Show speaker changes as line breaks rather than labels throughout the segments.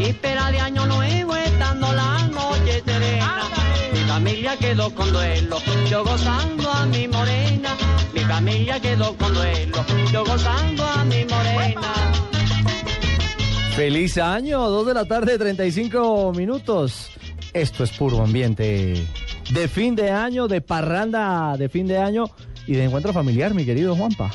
Víspera de año nuevo estando la noche serena. Mi familia quedó con duelo, yo gozando a mi morena. Mi familia quedó con duelo, yo gozando a mi morena.
Feliz año, 2 de la tarde, 35 minutos. Esto es puro ambiente de fin de año, de parranda de fin de año y de encuentro familiar, mi querido Juanpa.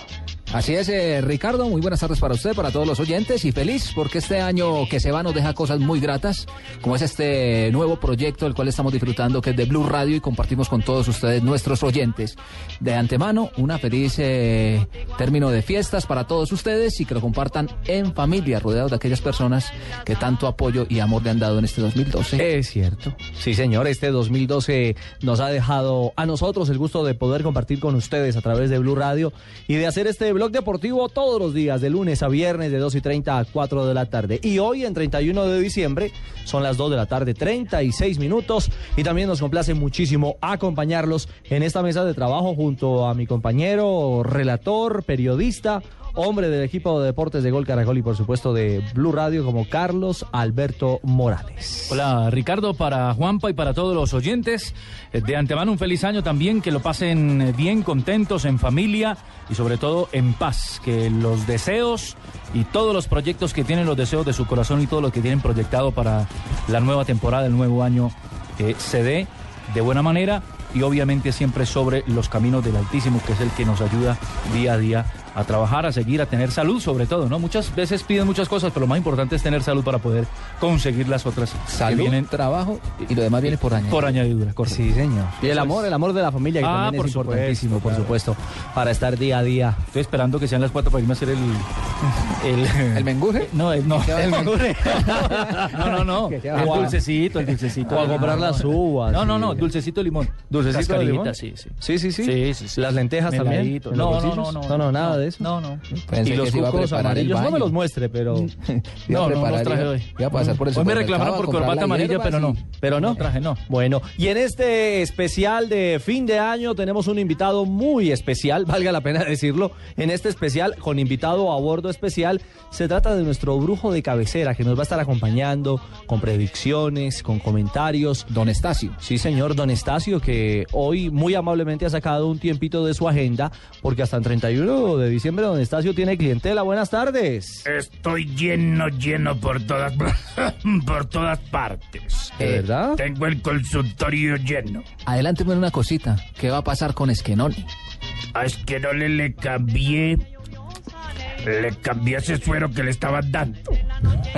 Así es, eh, Ricardo, muy buenas tardes para usted, para todos los oyentes y feliz porque este año que se va nos deja cosas muy gratas, como es este nuevo proyecto del cual estamos disfrutando, que es de Blue Radio y compartimos con todos ustedes, nuestros oyentes. De antemano, una feliz eh, término de fiestas para todos ustedes y que lo compartan en familia, rodeados de aquellas personas que tanto apoyo y amor le han dado en este 2012.
Es cierto. Sí, señor, este 2012 nos ha dejado a nosotros el gusto de poder compartir con ustedes a través de Blue Radio y de hacer este blog deportivo todos los días, de lunes a viernes, de 2 y 30 a 4 de la tarde. Y hoy, en 31 de diciembre, son las 2 de la tarde, 36 minutos. Y también nos complace muchísimo acompañarlos en esta mesa de trabajo junto a mi compañero, relator, periodista, hombre del equipo de deportes de Gol Caracol y por supuesto de Blue Radio como Carlos Alberto Morales.
Hola Ricardo, para Juanpa y para todos los oyentes. Eh, De antemano un feliz año también, que lo pasen eh, bien, contentos, en familia y sobre todo en paz. Que los deseos y todos los proyectos que tienen los deseos de su corazón y todo lo que tienen proyectado para la nueva temporada, el nuevo año, eh, se dé de buena manera y obviamente siempre sobre los caminos del Altísimo, que es el que nos ayuda día a día a trabajar, a seguir, a tener salud sobre todo, ¿no? Muchas veces piden muchas cosas, pero lo más importante es tener salud para poder conseguir las otras que
Salud,
vienen
trabajo y lo demás viene por año.
por añadidura, correcto.
Sí, señor. Y el amor, el amor de la familia, que
Ah,
también
por
es importantísimo,
supuesto,
por
claro.
supuesto, para estar día a día.
Estoy esperando que sean las cuatro para irme a hacer el... ¿El,
¿El menguje?
No, el, no.
¿Qué va a
el menguje. No, no, no.
¿Qué
El dulcecito, el dulcecito.
O a comprar las uvas,
No, no, no, dulcecito de limón.
¿Dulcecito de limón?
sí, sí.
Sí, sí, sí.
Sí, sí, sí.
Las lentejas también. Los
No, no, no, no.
No, no, nada de eso.
No, no.
Pensé
y los cucos amarillos, no me los muestre, pero...
No, no, no
preparar,
traje hoy.
Iba a pasar por el
Hoy me reclamaron por corbata amarilla, pero no.
Pero no.
No traje, no.
Bueno, y en este especial de fin de año tenemos un invitado muy especial, valga la pena decirlo. En este especial, con invitado a bordo especial, se trata de nuestro brujo de cabecera que nos va a estar acompañando con predicciones, con comentarios.
Don Estacio.
Sí, señor Don Estacio, que hoy muy amablemente ha sacado un tiempito de su agenda, porque hasta el 31 de diciembre Don Estacio tiene clientela. Buenas tardes.
Estoy lleno, lleno por todas, por todas partes.
¿De verdad?
Tengo el consultorio lleno.
Adelánteme una cosita. ¿Qué va a pasar con Esquenoni?
A Esquerole le cambié. Le cambié ese suero que le estaban dando.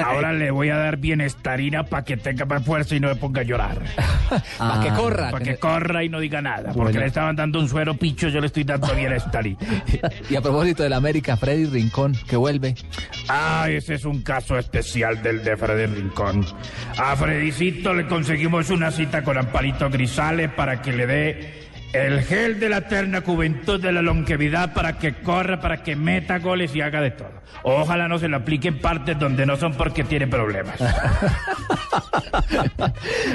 Ahora le voy a dar bienestarina para que tenga más fuerza y no me ponga a llorar.
Para que corra.
Para
que
corra y no diga nada. Porque
Bueno.
le estaban dando un suero picho, yo le estoy dando bienestarina.
Y a propósito del América, Freddy Rincón, que vuelve.
Ah, ese es un caso especial del de Freddy Rincón. A Fredicito le conseguimos una cita con Ampalito Grisales para que le dé el gel de la eterna juventud de la longevidad para que corra, para que meta goles y haga de todo. Ojalá no se lo aplique en partes donde no son porque tiene problemas.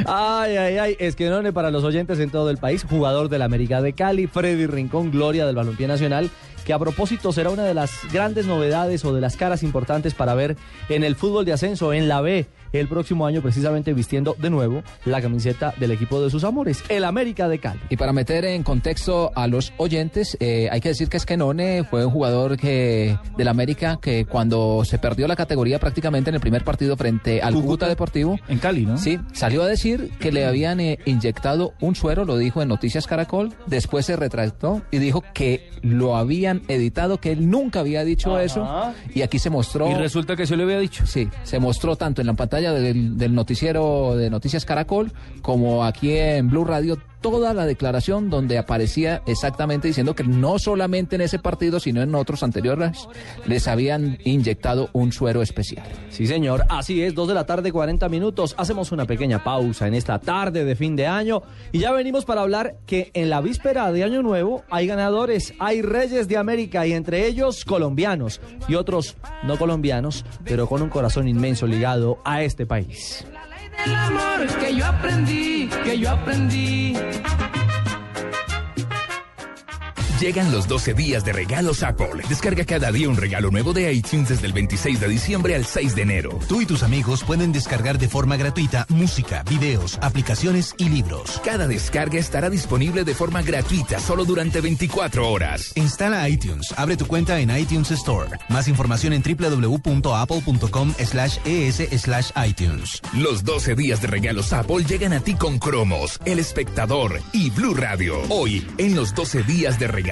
Ay, ay, ay, Esquenone para los oyentes en todo el país, jugador del América de Cali, Freddy Rincón, gloria del Balompié Nacional, que a propósito será una de las grandes novedades o de las caras importantes para ver en el fútbol de ascenso, en la B, el próximo año precisamente vistiendo de nuevo la camiseta del equipo de sus amores, el América de Cali.
Y para meter en contexto a los oyentes, eh, hay que decir que Esquenone fue un jugador que del América que cuando se perdió la categoría prácticamente en el primer partido frente al Cúcuta Deportivo,
En Cali, ¿no?
Sí, salió a decir que le habían eh, inyectado un suero, lo dijo en Noticias Caracol, después se retractó y dijo que lo habían editado, que él nunca había dicho eso y aquí se mostró...
Y resulta que se le había dicho.
Sí, se mostró tanto en la pantalla del, del noticiero de Noticias Caracol como aquí en Blue Radio toda la declaración donde aparecía exactamente diciendo que no solamente en ese partido, sino en otros anteriores, les habían inyectado un suero especial.
Sí, señor, así es, 2 de la tarde, 40 minutos. Hacemos una pequeña pausa en esta tarde de fin de año y ya venimos para hablar que en la víspera de Año Nuevo hay ganadores, hay reyes de América y entre ellos colombianos y otros no colombianos, pero con un corazón inmenso ligado a este país.
El amor que yo aprendí, que yo aprendí.
Llegan los 12 días de regalos Apple. Descarga cada día un regalo nuevo de iTunes desde el 26 de diciembre al 6 de enero.
Tú y tus amigos pueden descargar de forma gratuita música, videos, aplicaciones y libros.
Cada descarga estará disponible de forma gratuita solo durante 24 horas.
Instala iTunes, abre tu cuenta en iTunes Store. Más información en www.apple.com slash es slash iTunes.
Los 12 días de regalos Apple llegan a ti con Cromos, El Espectador y Blue Radio. Hoy, en los 12 días de regalos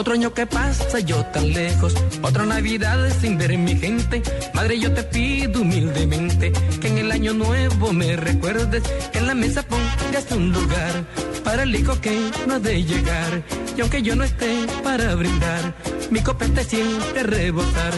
Otro año que pasa yo tan lejos, otra Navidad sin ver mi gente. Madre, yo te pido humildemente que en el año nuevo me recuerdes, que en la mesa pongas un lugar para el hijo que no ha de llegar. Y aunque yo no esté para brindar, mi copete siente rebotar.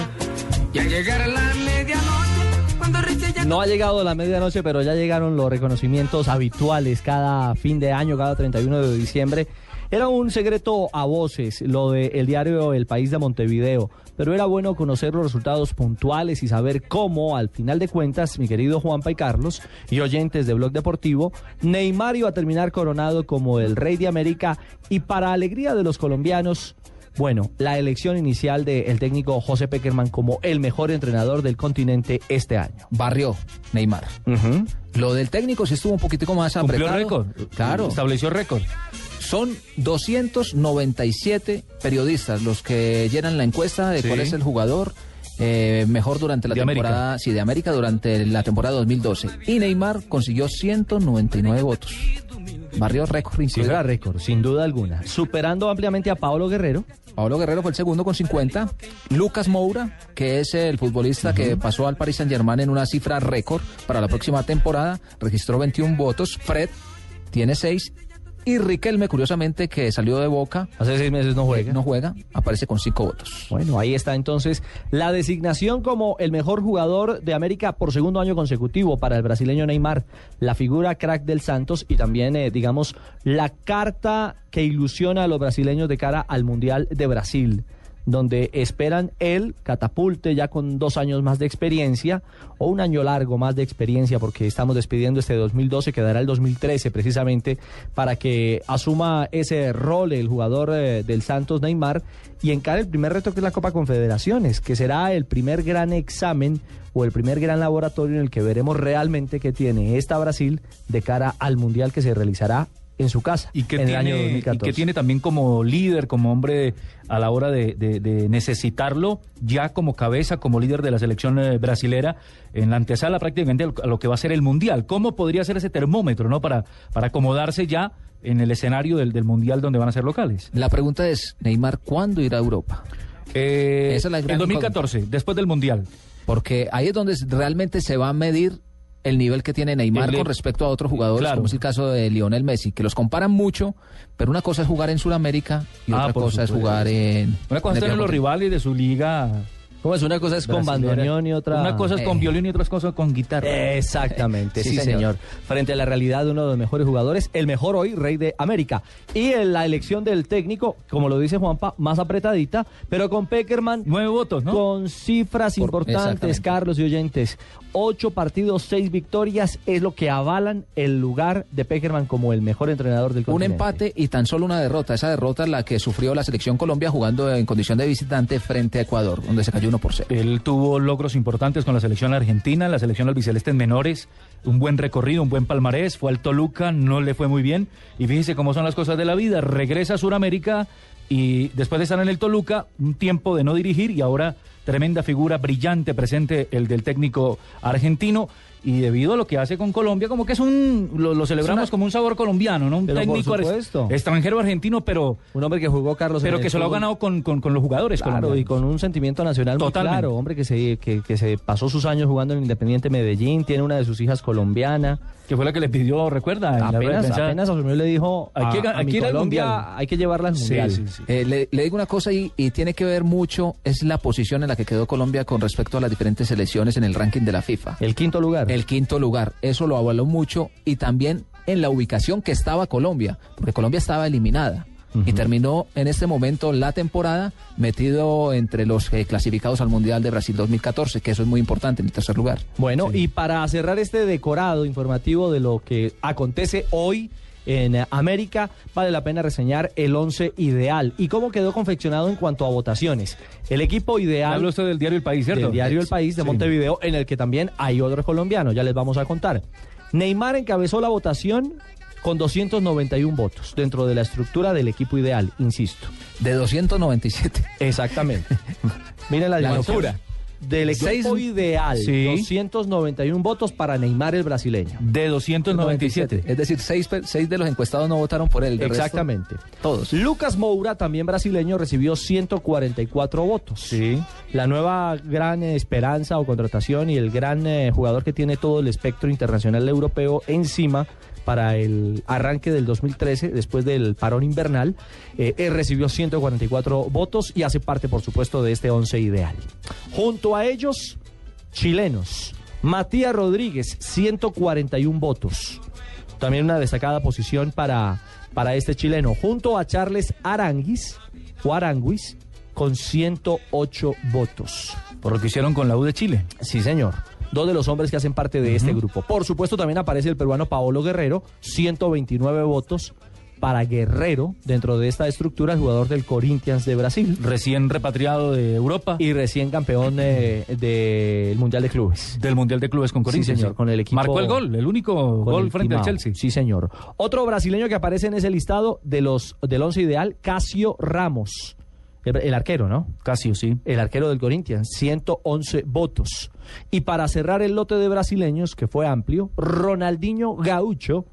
Y al llegar a la medianoche,
No ha llegado la medianoche, pero ya llegaron los reconocimientos habituales cada fin de año, cada 31 de diciembre. Era un secreto a voces lo del diario El País de Montevideo, pero era bueno conocer los resultados puntuales y saber cómo, al final de cuentas, mi querido Juanpa y Carlos y oyentes de Blog Deportivo, Neymar iba a terminar coronado como el Rey de América y para alegría de los colombianos, bueno, la elección inicial del técnico José Peckerman como el mejor entrenador del continente este año.
Barrió Neymar. Lo del técnico sí estuvo un poquitico más
Cumplió
apretado.
récord.
Claro.
Estableció récord.
Son 297 periodistas los que llenan la encuesta de
Sí.
cuál es el jugador eh, mejor durante la
De América.
temporada, sí, de América durante la temporada 2012. Y Neymar consiguió 199 votos. Barrió récord. incluido.
Cifra récord, sin duda alguna. Superando ampliamente a Pablo Guerrero.
Pablo Guerrero fue el segundo con 50. Lucas Moura, que es el futbolista que pasó al Paris Saint Germain en una cifra récord para la próxima temporada, registró 21 votos. Fred tiene 6. Y Riquelme, curiosamente, que salió de Boca,
Hace seis meses no juega.
no juega, aparece con 5 votos.
Bueno, ahí está entonces la designación como el mejor jugador de América por segundo año consecutivo para el brasileño Neymar, la figura crack del Santos y también, eh, digamos, la carta que ilusiona a los brasileños de cara al Mundial de Brasil, donde esperan él catapulte ya con dos años más de experiencia o un año largo más de experiencia porque estamos despidiendo este 2012, quedará el 2013 precisamente para que asuma ese rol el jugador eh, del Santos Neymar y encare el primer reto que es la Copa Confederaciones, que será el primer gran examen o el primer gran laboratorio en el que veremos realmente qué tiene esta Brasil de cara al Mundial que se realizará en su casa
Y que,
en
tiene,
el año
y
2014.
que tiene también como líder, como hombre a la hora de, de- de necesitarlo, ya como cabeza, como líder de la selección eh, brasilera, en la antesala prácticamente a lo que va a ser el Mundial. ¿Cómo podría ser ese termómetro, no? Para, para acomodarse ya en el escenario del, del Mundial donde van a ser locales.
La pregunta es, Neymar, ¿cuándo irá a Europa?
Eh,
Esa es la gran
en 2014, después del Mundial.
Porque ahí es donde realmente se va a medir el nivel que tiene Neymar
El-
con respecto a otros jugadores,
Claro.
como es el caso de Lionel Messi, que los comparan mucho, pero una cosa es jugar en Sudamérica y
Ah,
otra cosa es jugar en...
Una cosa es tener los rivales de su liga.
¿Cómo es? Una cosa es con bandoneón y otra...
Una cosa es con
Eh.
violín y otra cosa con guitarra.
Exactamente, sí,
Sí,
señor.
señor.
Frente a la realidad de uno de los mejores jugadores, el mejor hoy, rey de América. Y en la elección del técnico, como lo dice Juanpa, más apretadita, pero con Peckerman.
Nueve votos, ¿no?
Con cifras
Por-
importantes. Carlos y oyentes. Ocho partidos, seis victorias, es lo que avalan el lugar de Peckerman como el mejor entrenador del
Un
continente.
empate y tan solo una derrota. Esa derrota es la que sufrió la selección Colombia jugando en condición de visitante frente a Ecuador, donde se cayó 1 por 0.
Él tuvo logros importantes con la selección argentina, la selección albiceleste en menores, un buen recorrido, un buen palmarés, fue al Toluca, no le fue muy bien, y fíjese cómo son las cosas de la vida, regresa a Sudamérica y después de estar en el Toluca, un tiempo de no dirigir y ahora tremenda figura, brillante, presente el del técnico argentino. Y debido a lo que hace con Colombia, como que es un. Lo, lo celebramos
una-
como un sabor colombiano, ¿no? Un
Pero
técnico extranjero argentino, pero.
Un hombre que jugó Carlos
Pero que se lo ha ganado con, con- con los jugadores
Claro, y con un sentimiento nacional muy
Totalmente.
claro, hombre que se, que, que se pasó sus años jugando en Independiente Medellín, tiene una de sus hijas colombiana.
Que fue la que le pidió, recuerda. En la
Apenas,
prensa.
apenas asumió y le dijo,
Hay que
a, a
hay
Colombia
Mundial.
hay que llevarla al
Sí,
Mundial.
sí, sí.
Eh, le, le digo una cosa y, y tiene que ver mucho, es la posición en la que quedó Colombia con respecto a las diferentes selecciones en el ranking de la FIFA.
El quinto lugar.
El quinto lugar, eso lo avaló mucho y también en la ubicación que estaba Colombia, porque Colombia estaba eliminada. Y terminó en este momento la temporada metido entre los eh, clasificados al Mundial de Brasil 2014, que eso es muy importante en el tercer lugar.
Bueno, y para cerrar este decorado informativo de lo que acontece hoy en eh, América, vale la pena reseñar el 11 ideal y cómo quedó confeccionado en cuanto a votaciones. El equipo ideal
Habla usted del diario El País, ¿cierto?
del diario El País de
Sí.
Montevideo, en el que también hay otro colombiano, ya les vamos a contar. Neymar encabezó la votación con 291 votos dentro de la estructura del equipo ideal, insisto.
De 297.
Exactamente. Miren la,
La locura.
Del equipo
Seis-
ideal,
Sí.
291 votos para Neymar el brasileño.
De 297.
Es decir, seis, de los encuestados no votaron por él. resto,
Exactamente.
todos.
Lucas Moura, también brasileño, recibió 144 votos.
Sí.
La nueva gran eh, esperanza o contratación y el gran eh, jugador que tiene todo el espectro internacional europeo encima para el arranque del 2013, después del parón invernal, eh, él recibió 144 votos y hace parte, por supuesto, de este 11 ideal. Junto a ellos, chilenos. Matías Rodríguez, 141 votos. También una destacada posición para, para este chileno. Junto a Charles Aranguis, o Aranguis, con 108 votos.
Por lo que hicieron con la U de Chile.
Sí, señor. Dos de los hombres que hacen parte de este grupo. Por supuesto, también aparece el peruano Paolo Guerrero, 129 votos para Guerrero dentro de esta estructura, el jugador del Corinthians de Brasil
Recién repatriado de Europa.
y recién campeón eh, del Mundial de Clubes.
del Mundial de Clubes con
Sí,
Corinthians.
señor, con el equipo-
Marcó el gol, el único gol
el
frente al. Chelsea.
Sí, señor. Otro brasileño que aparece en ese listado de los del once ideal, Casio Ramos. El, el arquero, ¿no?
Casio, sí.
El arquero del Corinthians, 111 votos. Y para cerrar el lote de brasileños, que fue amplio, Ronaldinho Gaucho,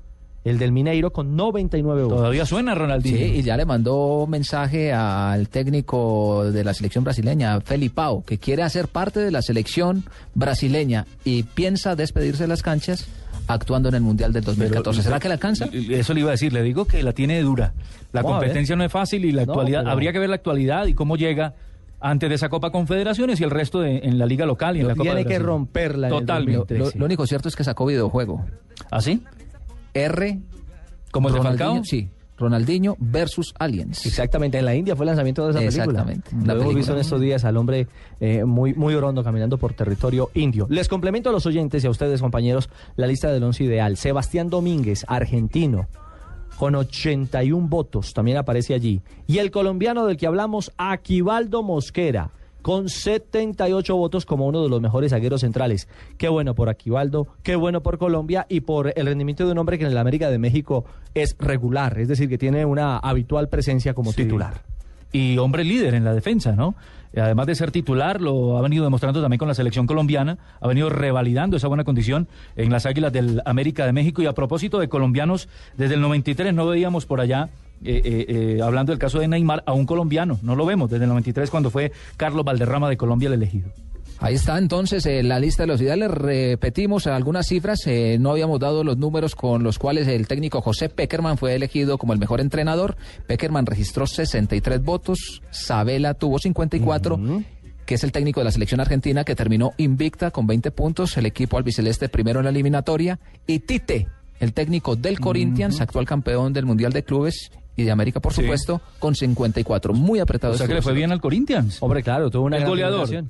el del Mineiro, con 99 votos.
Todavía suena Ronaldinho.
Sí, y ya le mandó mensaje al técnico de la selección brasileña, Felipao, que quiere hacer parte de la selección brasileña y piensa despedirse de las canchas actuando en el Mundial del 2014. ¿Será que le alcanza?
Eso le iba a decir, le digo que la tiene dura. La
Vamos
competencia no es fácil y la
No,
actualidad,
pero-
habría que ver la actualidad y cómo llega antes de esa Copa Confederaciones y el resto de- en la Liga Local y en la Copa
Tiene que romperla.
Totalmente.
2013.
Lo, lo único cierto es que sacó videojuego.
¿Ah, sí?
R.
¿Como el de Falcao?
Sí. Ronaldinho versus Aliens.
Exactamente, en la India fue el lanzamiento de esa película.
Exactamente,
Lo
la
hemos
película.
visto en estos días al hombre eh, muy, muy orondo caminando por territorio indio. Les complemento a los oyentes y a ustedes, compañeros, la lista del once ideal. Sebastián Domínguez, argentino, con 81 votos, también aparece allí. Y el colombiano del que hablamos, Aquivaldo Mosquera, con 78 votos como uno de los mejores zagueros centrales. Qué bueno por Aquivaldo, qué bueno por Colombia y por el rendimiento de un hombre que en el América de México es regular, es decir, que tiene una habitual presencia como
Sí.
titular.
y hombre líder en la defensa, ¿no? Además de ser titular, lo ha venido demostrando también con la selección colombiana, ha venido revalidando esa buena condición en las Águilas del América de México. Y a propósito de colombianos, desde el 93 no veíamos por allá, eh, eh, eh, hablando del caso de Neymar, a un colombiano, no lo vemos desde el 93 cuando fue Carlos Valderrama de Colombia el elegido.
Ahí está entonces eh, la lista de los ideales. Repetimos algunas cifras. eh, no habíamos dado los números con los cuales el técnico José Peckerman fue elegido como el mejor entrenador. Peckerman registró 63 votos. Sabela tuvo 54. que es el técnico de la selección argentina que terminó invicta con 20 puntos, el equipo albiceleste primero en la eliminatoria, y Tite, el técnico del Corinthians, actual campeón del Mundial de Clubes y de América, por
Sí.
supuesto, con 54. Muy apretado.
O sea que le fue bien al Corinthians.
Hombre, claro, tuvo una
el
gran
goleador.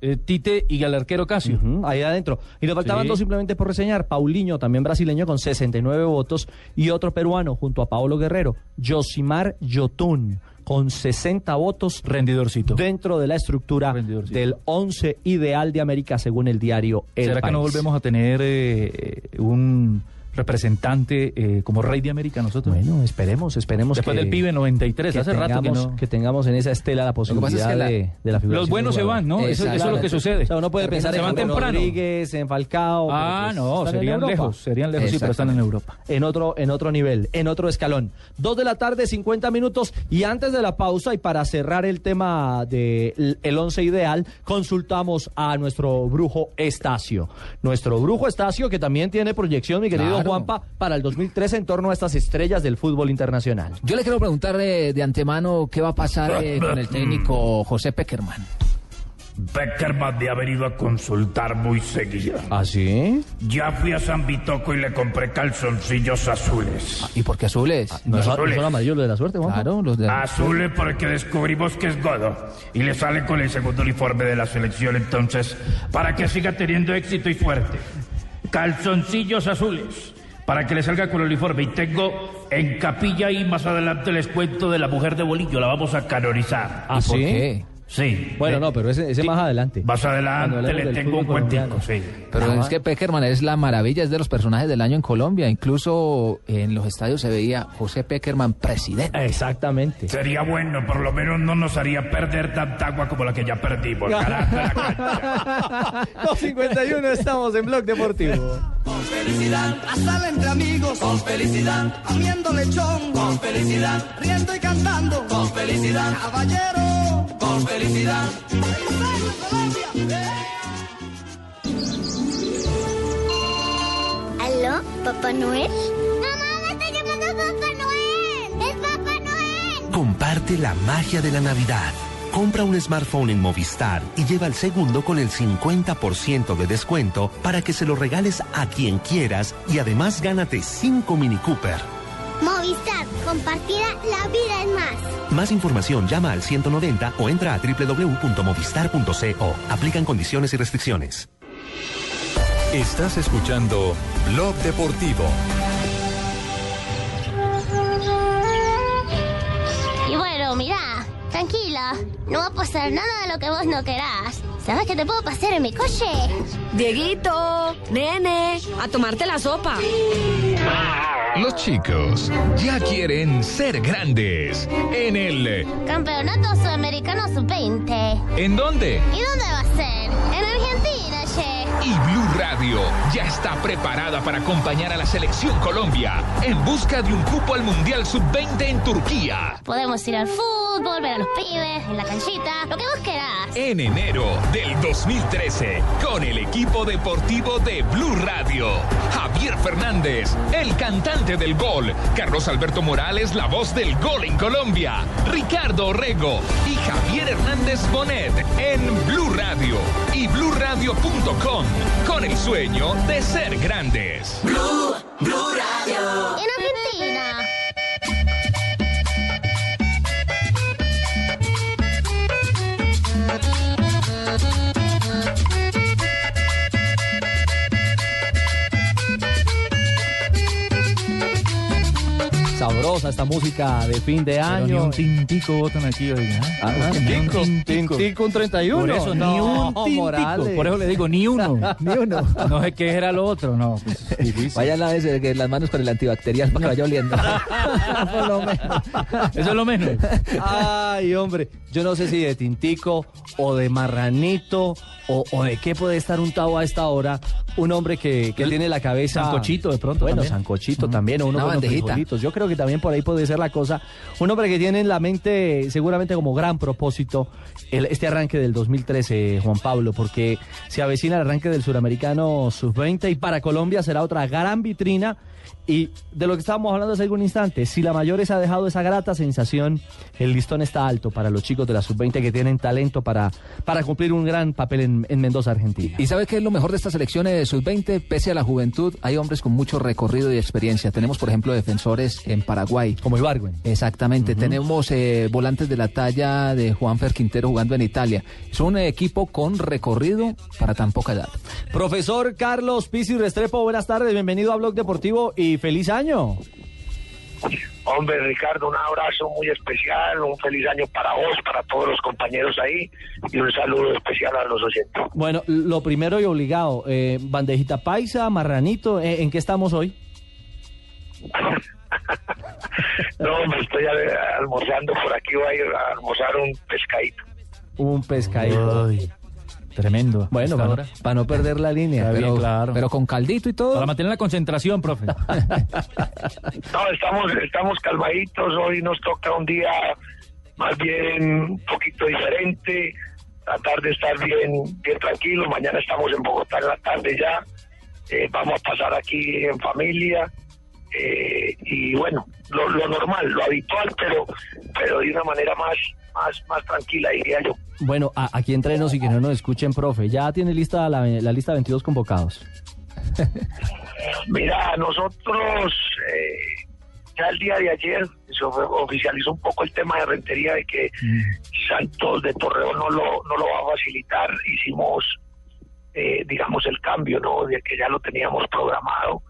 eh, Tite y el arquero Casio.
Ahí adentro. Y nos faltaban
Sí.
dos simplemente por reseñar. Paulinho, también brasileño, con 69 votos. Y otro peruano, junto a Paolo Guerrero, Josimar Yotun, con 60 votos.
Rendidorcito.
Dentro de la estructura del 11 ideal de América, según el diario El
¿Será que no volvemos a tener eh, un representante eh, como rey de América nosotros?
Bueno, esperemos, esperemos
Después
que-
del pibe 93, hace rato que
tengamos,
no.
que tengamos en esa estela la
es
posibilidad
que la-
de, de la figura.
los buenos se van, ¿no? Eso- eso es lo que sucede.
O sea, uno puede
Porque
pensar
se
en
temprano.
Rodríguez, en Falcao.
Ah,
pues
no, serían lejos, serían lejos, sí, pero están en Europa.
En otro, en otro nivel, en otro escalón. Dos de la tarde, 50 minutos. Y antes de la pausa, y para cerrar el tema del el once ideal, consultamos a nuestro brujo Estacio. Nuestro brujo Estacio, que también tiene proyección, mi querido
Claro.
Juanpa, para el 2013 en torno a estas estrellas del fútbol internacional.
Yo le quiero preguntar eh, de antemano qué va a pasar eh, con el técnico José Peckerman.
Beckerman de haber ido a consultar muy seguido.
¿Ah, sí?
Ya fui a San Vitoco y le compré calzoncillos azules.
¿Y por qué azules?
¿No son,
Azules.
no son amarillos los de la suerte, Juanpa?
Claro, los de...
Azules porque descubrimos que es godo y le sale con el segundo uniforme de la selección entonces para que siga teniendo éxito y suerte. Calzoncillos azules para que le salga con el uniforme y tengo en capilla y más adelante les cuento de la mujer de Bolillo, la vamos a canonizar.
¿Ah,
¿Por
sí?
qué?
Sí.
Bueno,
Eh,
no, pero ese, ese más adelante.
Más adelante le tengo un cuentico, sí.
Pero es que Peckerman es la maravilla, es de los personajes del año en Colombia. Incluso en los estadios se veía José Peckerman presidente.
Exactamente.
Sería bueno, por lo menos no nos haría perder tanta agua como la que ya perdimos. Cancha.
251 estamos en Blog Deportivo.
felicidad, a sala entre amigos, con felicidad, comiendo lechón, con felicidad, riendo y cantando, con felicidad, caballero, con felicidad.
¿Aló, Papá Noel? ¡Mamá, me está llamando Papá Noel! ¡Es Papá Noel!
Comparte la magia de la Navidad. Compra un smartphone en Movistar y lleva el segundo con el 50% de descuento para que se lo regales a quien quieras y además gánate 5 Mini Cooper.
Movistar, compartida, la vida es más.
Más información llama al 190 o entra a www.movistar.co. Aplican condiciones y restricciones.
Estás escuchando Blog Deportivo.
Y bueno, mirá, tranquila, no va a pasar nada de lo que vos no querás. ¿Sabes qué te puedo pasar en mi coche?
Dieguito, nene, a tomarte la sopa.
Los chicos ya quieren ser grandes. En el...
Campeonato Sudamericano Sub-20.
¿En dónde?
¿Y dónde va a ser? En Argentina.
Y Blue Radio ya está preparada para acompañar a la selección Colombia en busca de un cupo al Mundial Sub-20 en Turquía.
Podemos ir al fútbol, ver a los pibes, en la canchita, lo que vos querás.
En enero del 2013, con el equipo deportivo de Blue Radio. Javier Fernández, el cantante del gol. Carlos Alberto Morales, la voz del gol en Colombia. Ricardo Orrego y Javier Hernández Bonet en Blue Radio y bluradio.com con el sueño de ser grandes.
Blue, Blue Radio.
Sabrosa esta música de fin de
Pero ni
año.
un tintico votan aquí, oiga.
Ah,
Tintico,
tintico, tintico, un 31.
Por eso, ni un tintico.
Morales.
Por eso le digo, ni uno.
Ni uno.
No sé qué era lo otro, no. pues, difícil.
Vayan a veces que las manos con el antibacterial para que vaya oliendo.
Por lo menos.
Eso es lo menos.
Ay, hombre, yo no sé si de tintico o de marranito o, o de qué puede estar untado a esta hora un hombre que, que tiene la cabeza...
Sancochito de pronto
Bueno,
también.
sancochito también, o uno
Una
con frijolitos. Yo creo que también por ahí puede ser la cosa. Un hombre que tiene en la mente seguramente como gran propósito el- este arranque del 2013, Juan Pablo, porque se avecina el arranque del suramericano sub-20 y para Colombia será otra gran vitrina. Y de lo que estábamos hablando hace algún instante, si la Mayores ha dejado esa grata sensación, el listón está alto para los chicos de la sub-20 que tienen talento para, para cumplir un gran papel en, en Mendoza, Argentina.
¿Y sabe qué es lo mejor de estas elecciones de sub-20? Pese a la juventud, hay hombres con mucho recorrido y experiencia. Tenemos, por ejemplo, defensores en Paraguay.
Como Ibargüen.
Exactamente. Tenemos eh, volantes de la talla de Juanfer Quintero jugando en Italia. Es un equipo con recorrido para tan poca edad.
Profesor Carlos Pizzi Restrepo, buenas tardes, bienvenido a Blog Deportivo y feliz año.
Hombre, Ricardo, un abrazo muy especial, un feliz año para vos, para todos los compañeros ahí y un saludo especial a los oyentes.
Bueno, lo primero y obligado, eh, bandejita paisa, marranito, ¿eh, ¿en qué estamos hoy?
No, me estoy almorzando por aquí, voy a ir a almorzar un pescadito.
Un pescadito.
Tremendo.
Bueno, para, para no perder la línea.
Está bien,
pero,
claro.
Pero con caldito y todo.
Para mantener la concentración, profe.
No, estamos, estamos calmaditos, hoy nos toca un día más bien un poquito diferente, tratar de estar bien, bien tranquilos, mañana estamos en Bogotá en la tarde ya, Eh, vamos a pasar aquí en familia, eh, y bueno, lo, lo normal, lo habitual, pero, pero de una manera más, más, más tranquila, diría yo.
Bueno, a- aquí entrenos y que no nos escuchen, profe. Ya tiene lista la, la lista de 22 convocados.
Mira, nosotros eh, ya el día de ayer se of- oficializó un poco el tema de rentería de que Santos de Torreón no lo, no lo va a facilitar. Hicimos, eh, digamos, el cambio, ¿no? De que ya lo teníamos programado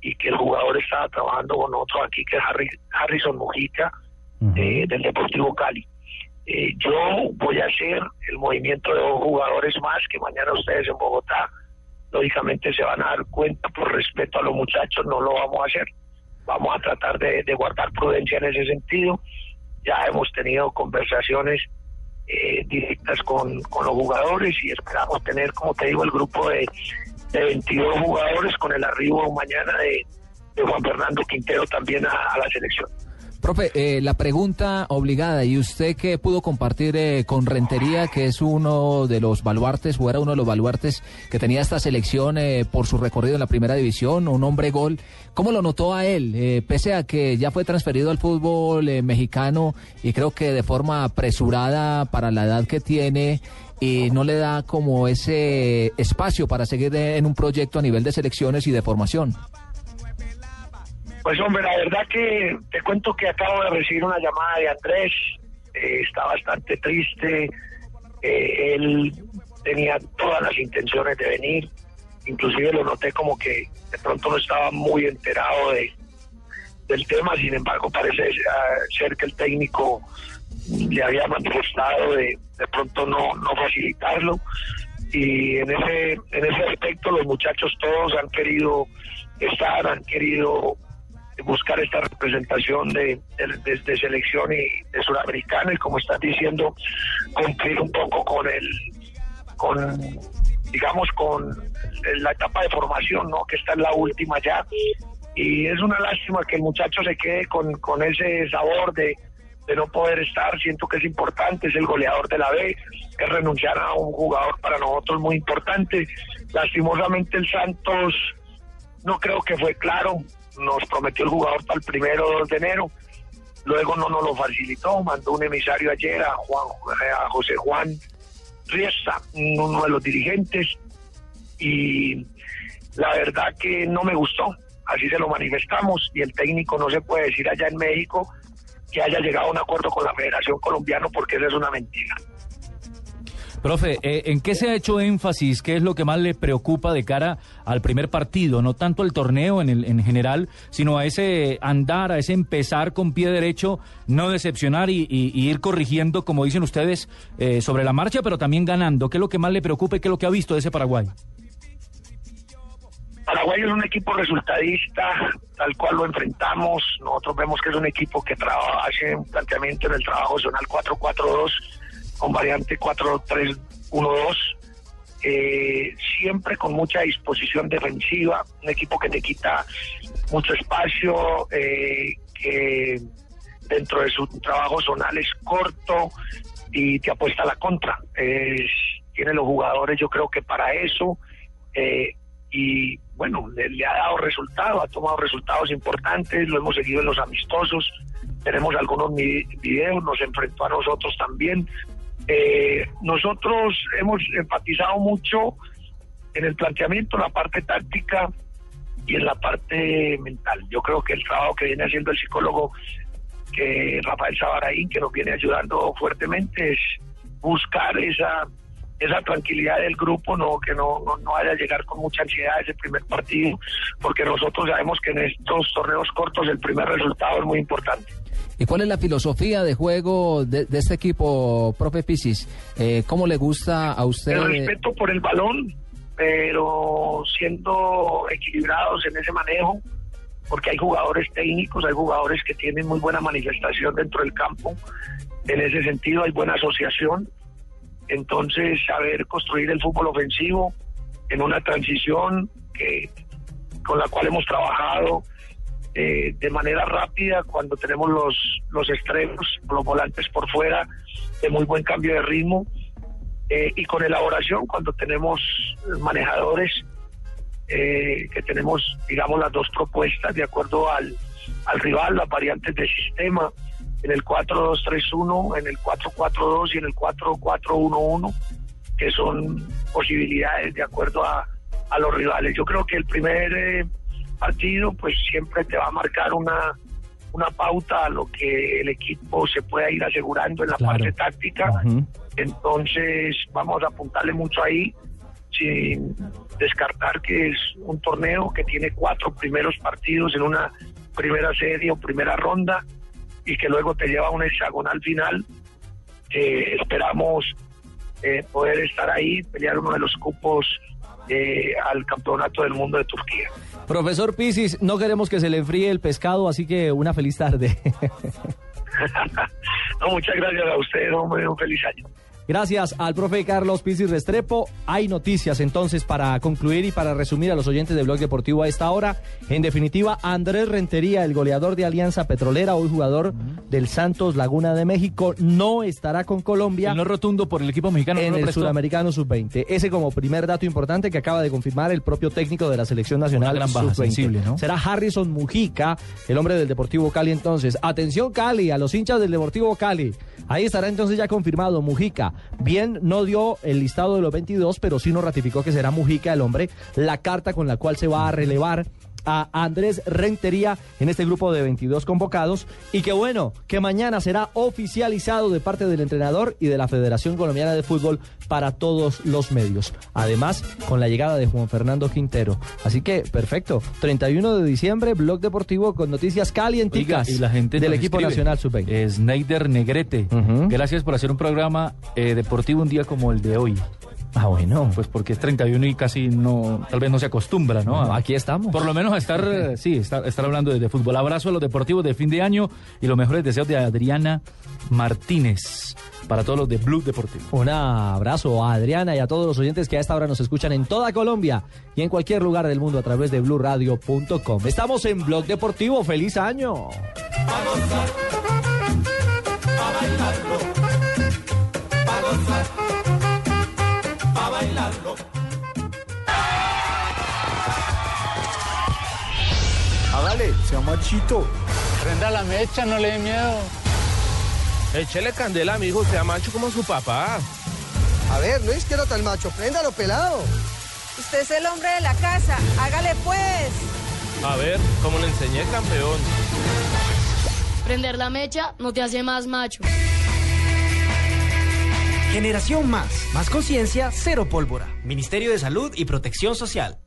y que el jugador estaba trabajando con otro aquí, que es Harry- Harrison Mujica, eh, del Deportivo Cali. Eh, yo voy a hacer el movimiento de dos jugadores más que mañana ustedes en Bogotá lógicamente se van a dar cuenta por respeto a los muchachos, no lo vamos a hacer. Vamos a tratar de, guardar prudencia en ese sentido. Ya hemos tenido conversaciones eh, directas con, con los jugadores y esperamos tener, como te digo, el grupo de, de 22 jugadores con el arribo mañana de, Juan Fernando Quintero también a la selección.
Profe, eh, la pregunta obligada, y usted que pudo compartir eh, con Rentería, que es uno de los baluartes, o era uno de los baluartes que tenía esta selección eh, por su recorrido en la primera división, un hombre gol, ¿cómo lo notó a él? Eh, pese a que ya fue transferido al fútbol eh, mexicano y creo que de forma apresurada para la edad que tiene, y no le da como ese espacio para seguir en un proyecto a nivel de selecciones y de formación.
Pues hombre, la verdad que te cuento que acabo de recibir una llamada de Andrés, eh, está bastante triste, eh, él tenía todas las intenciones de venir, inclusive lo noté como que de pronto no estaba muy enterado de, del tema, sin embargo parece ah, ser que el técnico le había manifestado de, de pronto no, no facilitarlo. Y en ese, en ese aspecto los muchachos todos han querido estar, han querido buscar esta representación de, de- de- selección y de sudamericana y como estás diciendo cumplir un poco con el con digamos con la etapa de formación no que está en la última ya. Y es una lástima que el muchacho se quede con, con ese sabor de, de no poder estar. Siento que es importante es el goleador de la B es renunciar a un jugador para nosotros muy importante. Lastimosamente el Santos no creo que fue claro. Nos prometió el jugador para el primero de enero. Luego no nos lo facilitó. Mandó un emisario ayer a, Juan, a José Juan Riesta, uno de los dirigentes. Y la verdad que no me gustó. Así se lo manifestamos. Y el técnico no se puede decir allá en México que haya llegado a un acuerdo con la Federación Colombiana porque eso es una mentira.
Profe, eh, ¿en qué se ha hecho énfasis? ¿Qué es lo que más le preocupa de cara al primer partido? No tanto el torneo en, el, en general, sino a ese andar, a ese empezar con pie derecho, no decepcionar y, ir corrigiendo, como dicen ustedes, eh, sobre la marcha, pero también ganando. ¿Qué es lo que más le preocupa y qué es lo que ha visto de ese Paraguay?
Paraguay es un equipo resultadista, tal cual lo enfrentamos. Nosotros vemos que es un equipo que trabaja, hace un planteamiento en el trabajo zonal 4-4-2 con variante 4-3-1-2. eh, siempre con mucha disposición defensiva, un equipo que te quita mucho espacio, eh, que dentro de su trabajo zonal es corto y te apuesta a la contra. Es- tiene los jugadores, yo creo que para eso, eh, y bueno, le, le ha dado resultados, ha tomado resultados importantes, lo hemos seguido en los amistosos, tenemos algunos videos, nos enfrentó a nosotros también. Eh, nosotros hemos enfatizado mucho en el planteamiento, la parte táctica y en la parte mental. Yo creo que el trabajo que viene haciendo el psicólogo que Rafael Sabaraín, que nos viene ayudando fuertemente, es buscar esa esa tranquilidad del grupo, no que no, no, no vaya a llegar con mucha ansiedad a ese primer partido, porque nosotros sabemos que en estos torneos cortos el primer resultado es muy importante.
¿Y cuál es la filosofía de juego de, de este equipo, profe Pisis? Eh, ¿Cómo le gusta a usted?
El respeto por el balón, pero siendo equilibrados en ese manejo, porque hay jugadores técnicos, hay jugadores que tienen muy buena manifestación dentro del campo. En ese sentido hay buena asociación. Entonces, saber construir el fútbol ofensivo en una transición que con la cual hemos trabajado eh, de manera rápida cuando tenemos los, los extremos, los volantes por fuera, de muy buen cambio de ritmo, eh, y con elaboración cuando tenemos manejadores eh, que tenemos, digamos, las dos propuestas de acuerdo al, al rival, las variantes de sistema, en el 4-2-3-1, en el 4-4-2 y en el 4-4-1-1, que son posibilidades de acuerdo a, a los rivales. Yo creo que el primer eh, partido, pues siempre te va a marcar una, una pauta a lo que el equipo se pueda ir asegurando en la parte táctica. Entonces vamos a apuntarle mucho ahí, sin descartar que es un torneo que tiene cuatro primeros partidos en una primera serie o primera ronda y que luego te lleva a un hexagonal final. Eh, esperamos eh, poder estar ahí, pelear uno de los cupos eh, al Campeonato del Mundo de Turquía.
Profesor Pisis, no queremos que se le enfríe el pescado, así que una feliz tarde.
no, muchas gracias a ustedes, hombre, un feliz año.
Gracias al profe Carlos Pisis Restrepo. Hay noticias entonces para concluir y para resumir a los oyentes de Blog Deportivo a esta hora. En definitiva, Andrés Rentería, el goleador de Alianza Petrolera, hoy jugador del Santos Laguna de México, no estará con Colombia.
El no rotundo por el equipo mexicano.
En
no
el. Sudamericano Sub-20. Ese como primer dato importante que acaba de confirmar el propio técnico de la Selección Nacional
Una gran baja
Sub-20.
sensible, ¿no?
Será Harrison Mujica, el hombre del Deportivo Cali entonces. Atención Cali, a los hinchas del Deportivo Cali. Ahí estará entonces ya confirmado Mujica. Bien, no dio el listado de los 22, pero sí nos ratificó que será Mujica el hombre, la carta con la cual se va a relevar a Andrés Rentería en este grupo de 22 convocados y que bueno, que mañana será oficializado de parte del entrenador y de la Federación Colombiana de Fútbol para todos los medios. Además, con la llegada de Juan Fernando Quintero. Así que, perfecto. 31 de diciembre, Blog Deportivo con noticias calienticas
Oiga, y la gente
del equipo
escribe.
nacional sub-20.
Sneider Negrete. Gracias por hacer un programa eh, deportivo un día como el de hoy.
Ah, bueno.
Pues porque es 31 y casi no, tal vez no se acostumbra, ¿no? A-
Aquí estamos.
Por lo menos a estar, eh, sí, estar, estar hablando de, de fútbol. Abrazo a los deportivos de fin de año y los mejores deseos de Adriana Martínez para todos los de Blue Deportivo.
Un abrazo a Adriana y a todos los oyentes que a esta hora nos escuchan en toda Colombia y en cualquier lugar del mundo a través de bluradio.com. Estamos en Blog Deportivo. ¡Feliz año!
Hágale, sea machito.
Prenda la mecha, no le dé miedo.
Échele candela, amigo, sea macho como su papá.
A ver, no es que no tan macho, préndalo pelado.
Usted es el hombre de la casa, hágale pues.
A ver, como le enseñé, campeón.
Prender la mecha no te hace más macho.
Generación Más. Más conciencia, cero pólvora. Ministerio de Salud y Protección Social.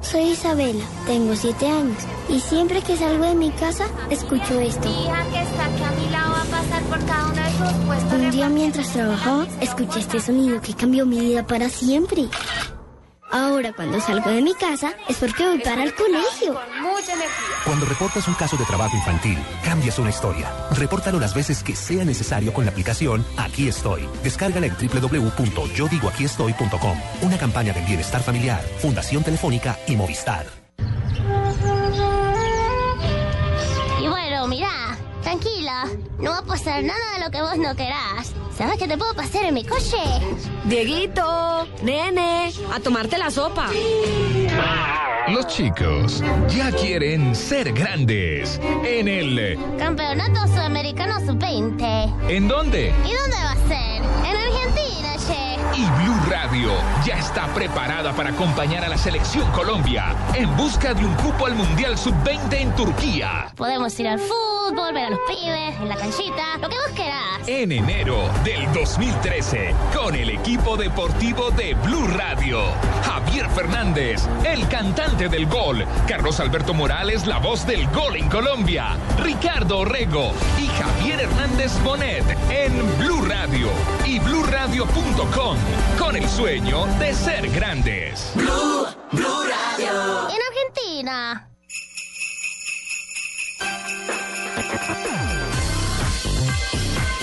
Soy Isabela, tengo siete años y siempre que salgo de mi casa escucho esto.
Mi hija que está aquí a mi lado va a pasar por cada uno de sus puestos.
Un día mientras trabajaba escuché este sonido que cambió mi vida para siempre. Ahora cuando salgo de mi casa es porque voy para el colegio.
Mucha energía.
Cuando reportas un caso de trabajo infantil, cambias una historia. Repórtalo las veces que sea necesario con la aplicación Aquí Estoy. Descárgala en www.yodigoaquiestoy.com. Una campaña del bienestar familiar, Fundación Telefónica y Movistar.
Y bueno, mira, tranquila. No va a pasar nada de lo que vos no querás. ¿Sabes qué te puedo pasar en mi coche?
Dieguito, nene, a tomarte la sopa.
Los chicos ya quieren ser grandes. En el...
Campeonato Sudamericano Sub-20.
¿En dónde?
¿Y dónde va a ser? En Argentina.
Y Blue Radio ya está preparada para acompañar a la selección Colombia en busca de un cupo al Mundial Sub-20 en Turquía.
Podemos ir al fútbol, ver a los pibes, en la canchita, lo que vos querás.
En enero del 2013, con el equipo deportivo de Blue Radio. Javier Fernández, el cantante del gol. Carlos Alberto Morales, la voz del gol en Colombia. Ricardo Orrego y Javier Hernández Bonet en Blue Radio y bluradio.com con el sueño de ser grandes.
Blue, Blue Radio. En Argentina.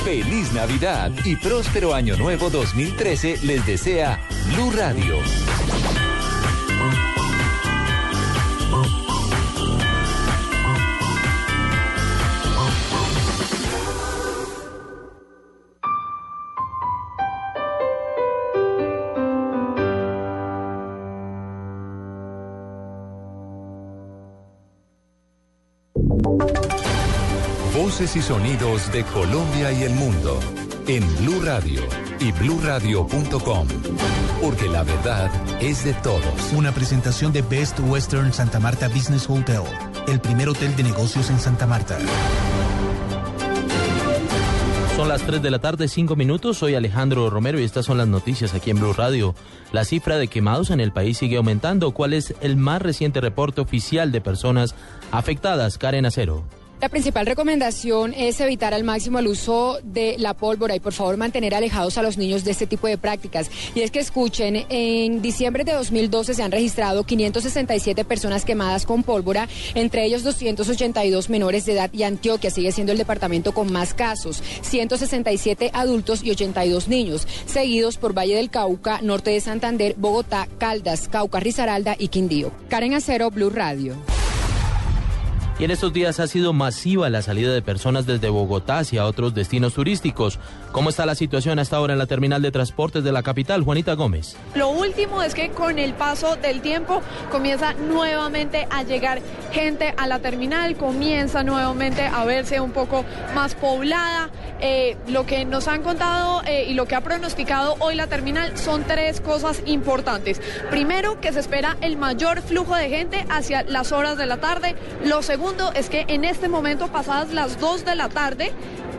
Feliz Navidad y próspero Año Nuevo 2013 les desea Blue Radio. Voces y sonidos de Colombia y el mundo en Blue Radio y bluradio.com, porque la verdad es de todos.
Una presentación de Best Western Santa Marta Business Hotel, el primer hotel de negocios en Santa Marta.
Son las 3 de la tarde, 5 minutos. Soy Alejandro Romero y estas son las noticias aquí en Blue Radio. La cifra de quemados en el país sigue aumentando. ¿Cuál es el más reciente reporte oficial de personas afectadas? Karen Acero.
La principal recomendación es evitar al máximo el uso de la pólvora y por favor mantener alejados a los niños de este tipo de prácticas. Y es que escuchen, en diciembre de 2012 se han registrado 567 personas quemadas con pólvora, entre ellos 282 menores de edad y Antioquia sigue siendo el departamento con más casos, 167 adultos y 82 niños, seguidos por Valle del Cauca, Norte de Santander, Bogotá, Caldas, Cauca, Risaralda y Quindío. Karen Acero, Blue Radio.
Y en estos días ha sido masiva la salida de personas desde Bogotá hacia otros destinos turísticos. ¿Cómo está la situación hasta ahora en la terminal de transportes de la capital, Juanita Gómez?
Lo último es que con el paso del tiempo comienza nuevamente a llegar gente a la terminal, comienza nuevamente a verse un poco más poblada. Eh, lo que nos han contado eh, y lo que ha pronosticado hoy la terminal son tres cosas importantes. Primero, que se espera el mayor flujo de gente hacia las horas de la tarde. Lo segundo, es que en este momento, pasadas las 2 de la tarde,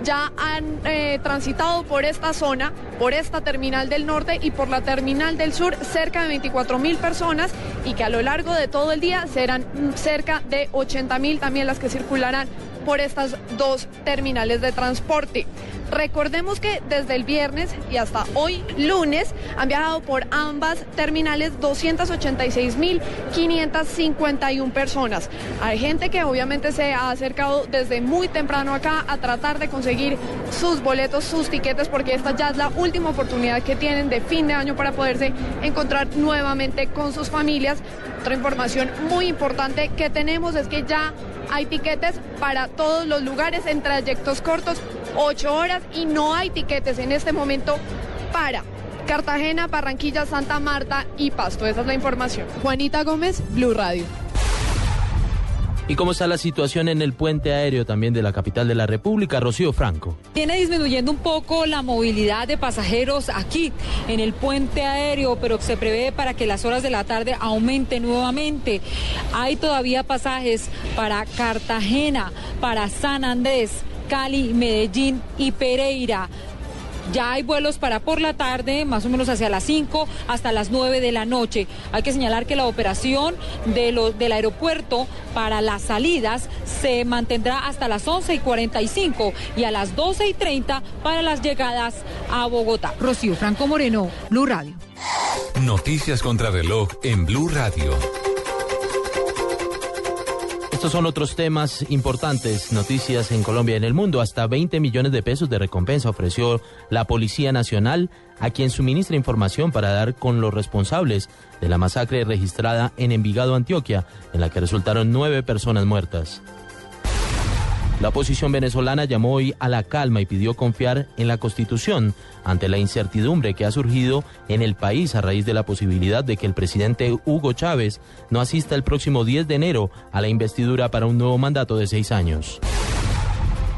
ya han eh, transitado por esta zona, por esta terminal del norte y por la terminal del sur cerca de 24 mil personas y que a lo largo de todo el día serán cerca de 80 mil también las que circularán por estas dos terminales de transporte. Recordemos que desde el viernes y hasta hoy lunes han viajado por ambas terminales 286.551 personas. Hay gente que obviamente se ha acercado desde muy temprano acá a tratar de conseguir sus boletos, sus tiquetes, porque esta ya es la última oportunidad que tienen de fin de año para poderse encontrar nuevamente con sus familias. Otra información muy importante que tenemos es que ya hay tiquetes para todos los lugares en trayectos cortos, 8 horas, y no hay tiquetes en este momento para Cartagena, Barranquilla, Santa Marta y Pasto. Esa es la información. Juanita Gómez, Blue Radio.
¿Y cómo está la situación en el puente aéreo también de la capital de la República, Rocío Franco?
Viene disminuyendo un poco la movilidad de pasajeros aquí en el puente aéreo, pero se prevé para que las horas de la tarde aumente nuevamente. Hay todavía pasajes para Cartagena, para San Andrés, Cali, Medellín y Pereira. Ya hay vuelos para por la tarde, más o menos hacia las 5 hasta las 9 de la noche. Hay que señalar que la operación de lo, del aeropuerto para las salidas se mantendrá hasta las 11 y 45 y a las 12 y 30 para las llegadas a Bogotá. Rocío Franco Moreno, Blue Radio.
Noticias contra reloj en Blue Radio.
Estos son otros temas importantes, noticias en Colombia y en el mundo. Hasta 20 millones de pesos de recompensa ofreció la Policía Nacional a quien suministra información para dar con los responsables de la masacre registrada en Envigado, Antioquia, en la que resultaron nueve personas muertas. La oposición venezolana llamó hoy a la calma y pidió confiar en la Constitución ante la incertidumbre que ha surgido en el país a raíz de la posibilidad de que el presidente Hugo Chávez no asista el próximo 10 de enero a la investidura para un nuevo mandato de seis años.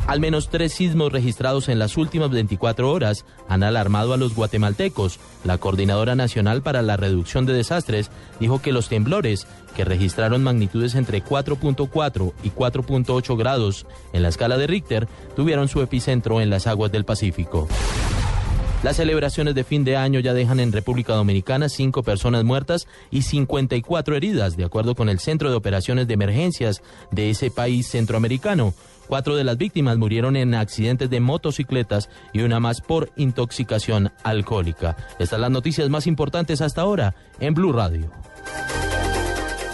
Al menos tres sismos registrados en las últimas 24 horas han alarmado a los guatemaltecos. La Coordinadora Nacional para la Reducción de Desastres dijo que los temblores, que registraron magnitudes entre 4.4 y 4.8 grados en la escala de Richter, tuvieron su epicentro en las aguas del Pacífico. Las celebraciones de fin de año ya dejan en República Dominicana cinco personas muertas y 54 heridas, de acuerdo con el Centro de Operaciones de Emergencias de ese país centroamericano. Cuatro de las víctimas murieron en accidentes de motocicletas y una más por intoxicación alcohólica. Estas son las noticias más importantes hasta ahora en Blue Radio.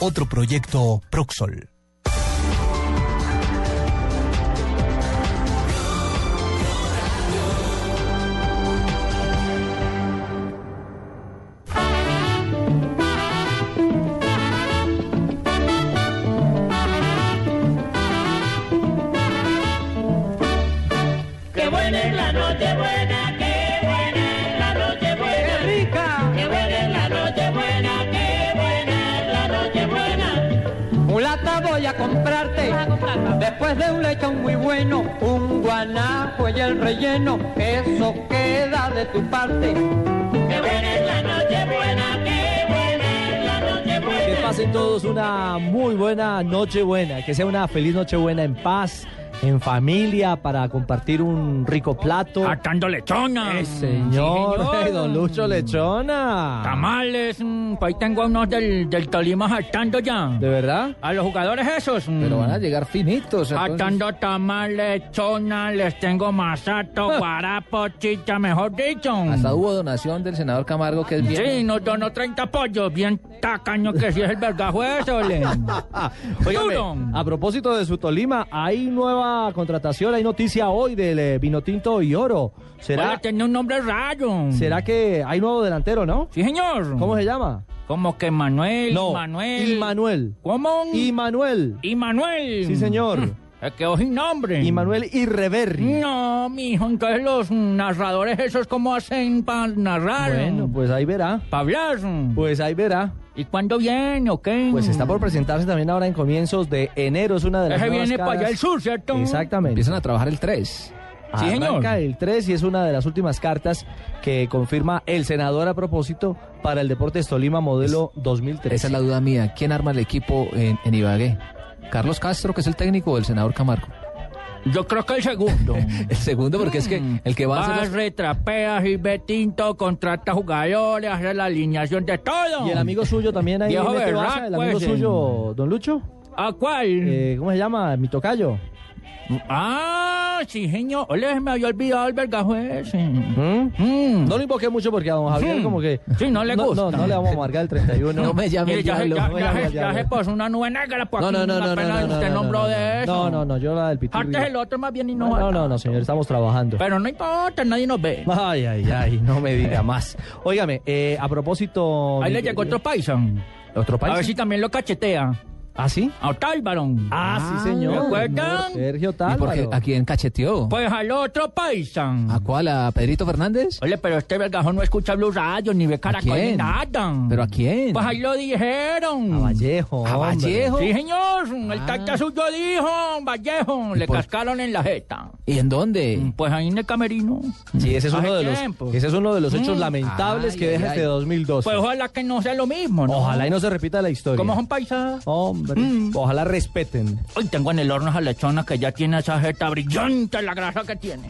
Otro proyecto Proxol.
De un lechón muy bueno, un guanajo y el relleno, eso queda de tu parte.
Qué buena es la noche buena, qué buena es la noche buena.
Que pasen todos una muy buena noche buena, que sea una feliz noche buena en paz, en familia, para compartir un rico plato.
Atando lechona.
Eh, señor,
Sí, señor.
don Lucho Lechona.
Tamales, mm, pues ahí tengo unos del, del Tolima saltando ya.
¿De verdad?
A los jugadores esos. mm,
Pero van a llegar finitos. entonces.
Atando tamales, chona, les tengo masato, guarapo, chicha, mejor dicho.
Hasta hubo donación del senador Camargo, que es bien.
Sí, nos donó 30 pollos, bien tacaño que sí es el vergajo eso, Duro.
a propósito de su Tolima, hay nueva contratación, hay noticia hoy del eh, Vinotinto y Oro. ¿Será,
Oiga, tiene un nombre raro.
¿Será que hay nuevo delantero, no?
Sí, señor.
¿Cómo se llama?
Como que Manuel,
No,
Manuel.
Immanuel.
¿Cómo?
Immanuel.
Immanuel.
Sí, señor.
Es que sin nombre.
Immanuel Irreverri.
No, mijo, entonces los narradores esos cómo hacen para narrar.
Bueno, pues ahí verá.
Para hablar.
Pues ahí verá.
¿Y cuándo viene o qué?
Pues está por presentarse también ahora en comienzos de enero. Es una de las
Ese
nuevas
viene para allá el sur, ¿cierto?
Exactamente.
Empiezan a trabajar el 3.
Sí, señor.
El 3 y es una de las últimas cartas que confirma el senador a propósito para el Deportes Tolima modelo 2013.
Esa es la duda mía. ¿Quién arma el equipo en, en Ibagué? ¿Carlos Castro, que es el técnico, o el senador Camargo?
Yo creo que el segundo.
El segundo, porque es que el que va a hacer las-
Barre, trapea, y Betinto, contrata jugadores, hace la alineación de todo.
Y el amigo suyo también ahí
Viejo
mete baza, el amigo suyo, don Lucho.
¿A cuál?
Eh, ¿Cómo se llama? Mi tocayo.
Ah, sí, señor. Ole, me había olvidado el vergajo ese.
¿Mm? No lo invoqué mucho porque a don Javier
Mm.
como que...
Sí, no le
no,
gusta.
No, no le vamos a marcar el 31.
No me llame
Mire, ya, se- ya,
no me
ya, ya se puso una nube negra por
No,
aquí.
no, no, no, no, no, no,
usted
no,
nombró
no,
de eso.
No, no, no, yo la del pitirri.
Antes el otro más bien y no.
No, no, no, señor, estamos trabajando.
Pero no importa, nadie nos ve.
Ay, ay, ay, no me diga más. Óigame, eh, a propósito...
Ahí le llegó otro paisa.
¿Otro
A
país?
ver si también lo cachetea.
¿Ah, sí?
A Otálvaro.
Ah, sí, señor.
¿Me acuerdan?
Sergio
¿Y por qué?
Tálvaro.
¿A quién cacheteó?
Pues al otro paisan.
¿A cuál? ¿A Pedrito Fernández?
Oye, pero este vergajón no escucha Blue Radio, ni ve Caracol, ni
quién?
nada.
¿Pero a quién?
Pues ahí lo dijeron.
A Vallejo.
¿A
hombre.
Vallejo?
Sí, señor. El tacta suyo dijo, Vallejo. Le
por-
cascaron en la jeta.
¿Y en dónde?
Pues ahí en el camerino.
Sí, ese es
Hace
uno de los, ese es uno de los hechos
Mm.
lamentables
Ay,
que
ay,
deja
ay.
este 2012.
Pues ojalá que no sea lo mismo, ¿no?
Ojalá y no se repita la historia.
¿Cómo son paisas?
Hombre,
Mm.
ojalá respeten.
Hoy tengo en el horno esa lechona que ya tiene esa jeta brillante, la grasa que tiene.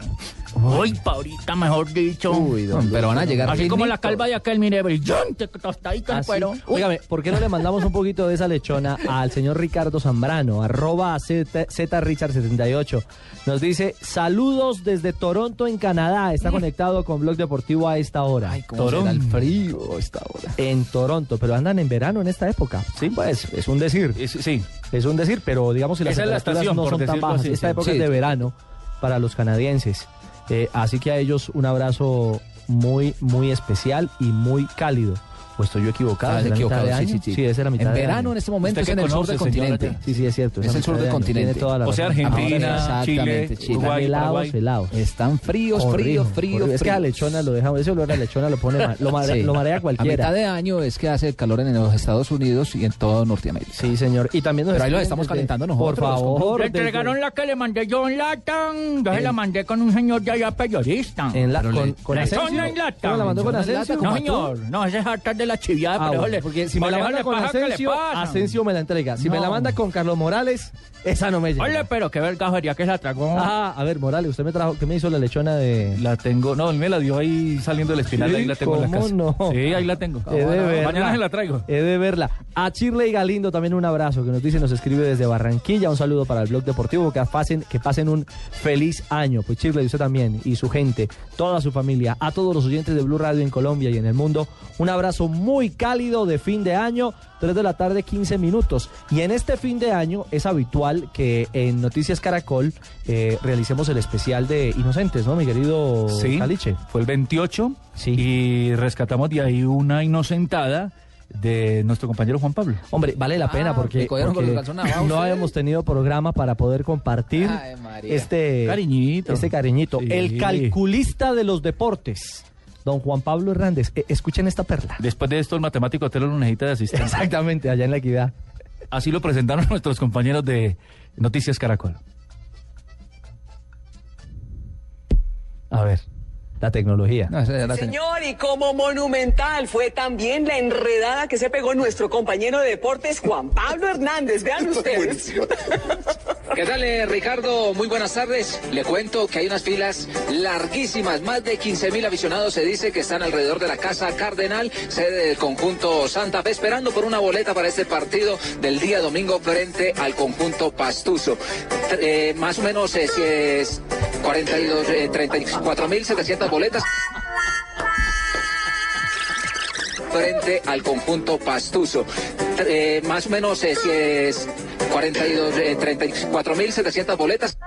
Uy, Paurita, mejor dicho.
Uy, don
Pero van a llegar
Así como la calva de aquel, mire, brillante, tostadita el
Así.
cuero. Uy,
Óigame, ¿por qué no le mandamos un poquito de esa lechona al señor Ricardo Zambrano? Arroba Z- ZRichard78. Nos dice, saludos desde Toronto, en Canadá. Está conectado con Blog Deportivo a esta hora.
Ay, cómo será el frío a esta hora.
En Toronto, pero andan en verano en esta época. Sí, pues es un decir.
Es- sí.
Es un decir, pero digamos si las
Esa
temperaturas
estación,
no son tan bajas.
así,
Esta época
Sí.
es de verano para los canadienses. Eh, así que a ellos un abrazo muy, muy especial y muy cálido. ¿O estoy yo equivocado?
Ah,
¿Es
equivocado,
de
sí,
año?
sí, sí.
es la mitad
En
de
verano,
año.
en este momento,
¿Usted
es en el sur del
señora?
continente.
Sí, sí, es cierto.
Es
la
el sur del
de
continente.
Toda la
O sea. Argentina,
Ahora,
Chile,
exactamente, Chile.
Están
Uruguay,
helados.
Están fríos, fríos, fríos.
Es que la
fríos.
lechona lo deja, ese olor a lechona lo pone mal, lo marea,
Sí.
lo marea
A
cualquiera.
mitad de año es que hace calor en los Estados Unidos y en toda Norteamérica.
Sí, señor. Y también nos
Pero ahí lo
escriben
estamos
desde-
calentando
Por
nosotros,
favor.
Le entregaron la que le mandé yo en lata. Yo se la mandé con un señor de allá periodista.
En la, con, con
Lechona
Asensio.
en lata.
¿Cómo la mandó con Asensio?
No, señor. No, ese es de la chiviada.
Ah,
pero
bueno, porque si me la manda con
que
Asensio. Asensio me la entrega. Si me la manda con Carlos Morales, esa no me llega.
Oye, pero qué vergajería que se la tragó.
Ah, a ver, Morales, usted me trajo, ¿qué me hizo la lechona de...?
La tengo, no, él me la dio ahí saliendo del espinal,
Sí,
ahí la tengo en la
¿cómo
casa.
no?
Sí, ahí la tengo.
He de verla.
Mañana se la traigo.
He de verla. A Chirley Galindo también un abrazo que nos dice, nos escribe desde Barranquilla. Un saludo para el blog deportivo. Que pasen, que pasen un feliz año. Pues Chirley, usted también y su gente, toda su familia, a todos los oyentes de Blue Radio en Colombia y en el mundo. Un abrazo muy cálido de fin de año. 3 de la tarde, 15 minutos. Y en este fin de año es habitual que en Noticias Caracol eh, realicemos el especial de Inocentes, ¿no, mi querido
Sí,
Caliche?
fue el 28
Sí.
y rescatamos de ahí una inocentada de nuestro compañero Juan Pablo.
Hombre, vale la pena
Ah,
porque,
abajo
no habíamos tenido programa para poder compartir
Ay,
este
Cariñito.
Este cariñito.
Sí.
El calculista de los deportes, don Juan Pablo Hernández. Eh, escuchen esta perla.
Después de esto, el matemático Telo lo necesita de asistente.
Exactamente, allá en la equidad.
Así lo presentaron nuestros compañeros de Noticias Caracol.
A ver, la tecnología.
No, esa ya la tenía.
Señor, y como monumental fue también la enredada que se pegó nuestro compañero de deportes Juan Pablo Hernández. Vean ustedes.
¿Qué tal, eh, Ricardo? Muy buenas tardes. Le cuento que hay unas filas larguísimas, más de 15 mil aficionados se dice que están alrededor de la Casa Cardenal, sede del conjunto Santa Fe, esperando por una boleta para este partido del día domingo frente al conjunto Pastuso. Eh, más o menos eh, si es 42, eh, 34 mil 700 boletas frente al conjunto Pastuso. Eh, más o menos eh, si es 42, eh, 34 mil 700 boletas.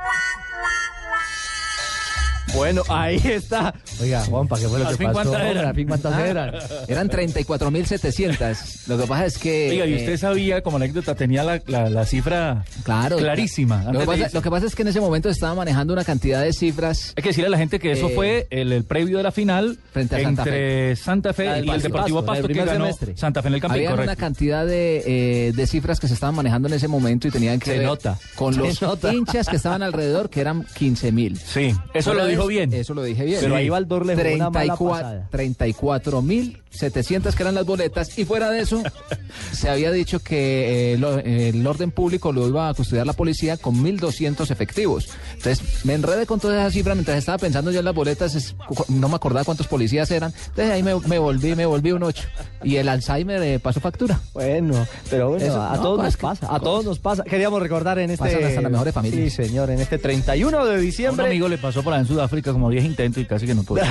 Bueno, ahí está. Oiga, Juanpa, ¿qué fue lo
Al
que
fin,
pasó?
¿cuántas eran?
Al fin, ¿cuántas eran?
Eran 34.700. Lo que pasa es que...
Oiga, y
eh,
usted sabía, como anécdota, tenía la, la- la cifra
Claro.
clarísima.
Lo que, pasa,
irse.
lo que pasa es que en ese momento se estaba manejando una cantidad de cifras.
Hay que decirle a la gente que eso
Eh,
fue el, el previo de la final
Frente a Santa
entre Santa Fe
La del
y el Deportivo
Pasto,
Pasto que
primer
ganó
semestre.
Santa Fe en el Campín,
Había una cantidad de, eh, de cifras que se estaban manejando en ese momento y tenían que
Se
ver
nota,
con
se
los
nota.
hinchas que estaban alrededor, que eran 15 mil.
Sí, eso lo dijo bien.
Eso lo dije bien.
Pero
Sí.
ahí Baldor le jugó una mala pasada.
34 mil 700 que eran las boletas y fuera de eso se había dicho que eh, lo- eh, el orden público lo iba a custodiar la policía con 1.200 efectivos. Entonces me enredé con todas esas cifras mientras estaba pensando yo en las boletas, es- no me acordaba cuántos policías eran. Entonces ahí me, me volví, me volví un 8 y el Alzheimer eh, pasó factura.
Bueno, pero bueno,
Eso,
a
no,
todos
cosas
nos
que-
pasa, a todos nos pasa. Queríamos recordar en este...
Pasan hasta las mejores familias.
Sí, señor, en este 31 de
A un
diciembre...
amigo le pasó por allá en Sudáfrica como 10 intentos y casi que no pudo.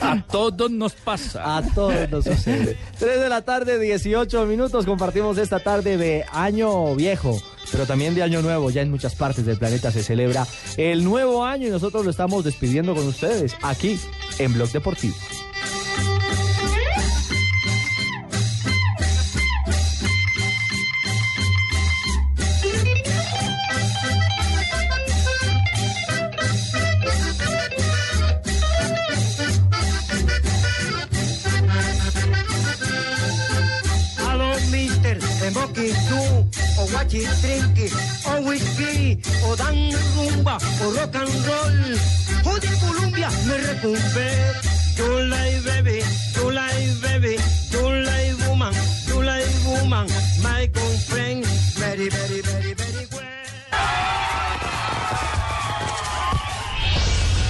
a todos nos pasa.
A todos nos sucede. 3 de la tarde, 18 minutos. Compartimos esta tarde de Año Viejo, pero también de Año Nuevo. Ya en muchas partes del planeta se celebra el nuevo año y nosotros lo estamos despidiendo con ustedes aquí en Blog Deportivo.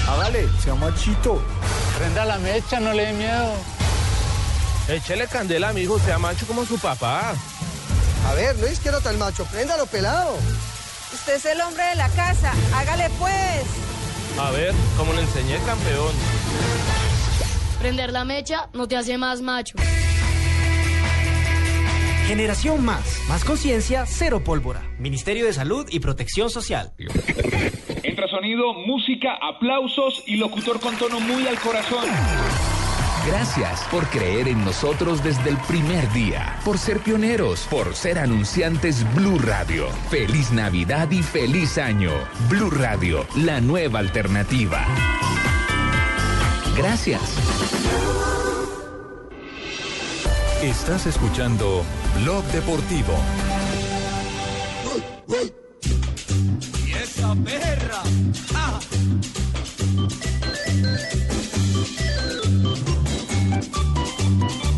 Hágale, sea machito.
Prenda la mecha, no le dé miedo.
Échele candela a mi hijo, sea macho como su papá.
A ver, no es que no tan macho, préndalo pelado.
Usted es el hombre de la casa, hágale pues.
A ver, como le enseñé campeón.
Prender la mecha no te hace más macho.
Generación Más. Más conciencia, cero pólvora. Ministerio de Salud y Protección Social.
Entra sonido, música, aplausos y locutor con tono muy al corazón.
Gracias por creer en nosotros desde el primer día, por ser pioneros, por ser anunciantes Blue Radio. Feliz Navidad y feliz año. Blue Radio, la nueva alternativa. Gracias.
Estás escuchando Blog Deportivo.
Y esa perra. ah thank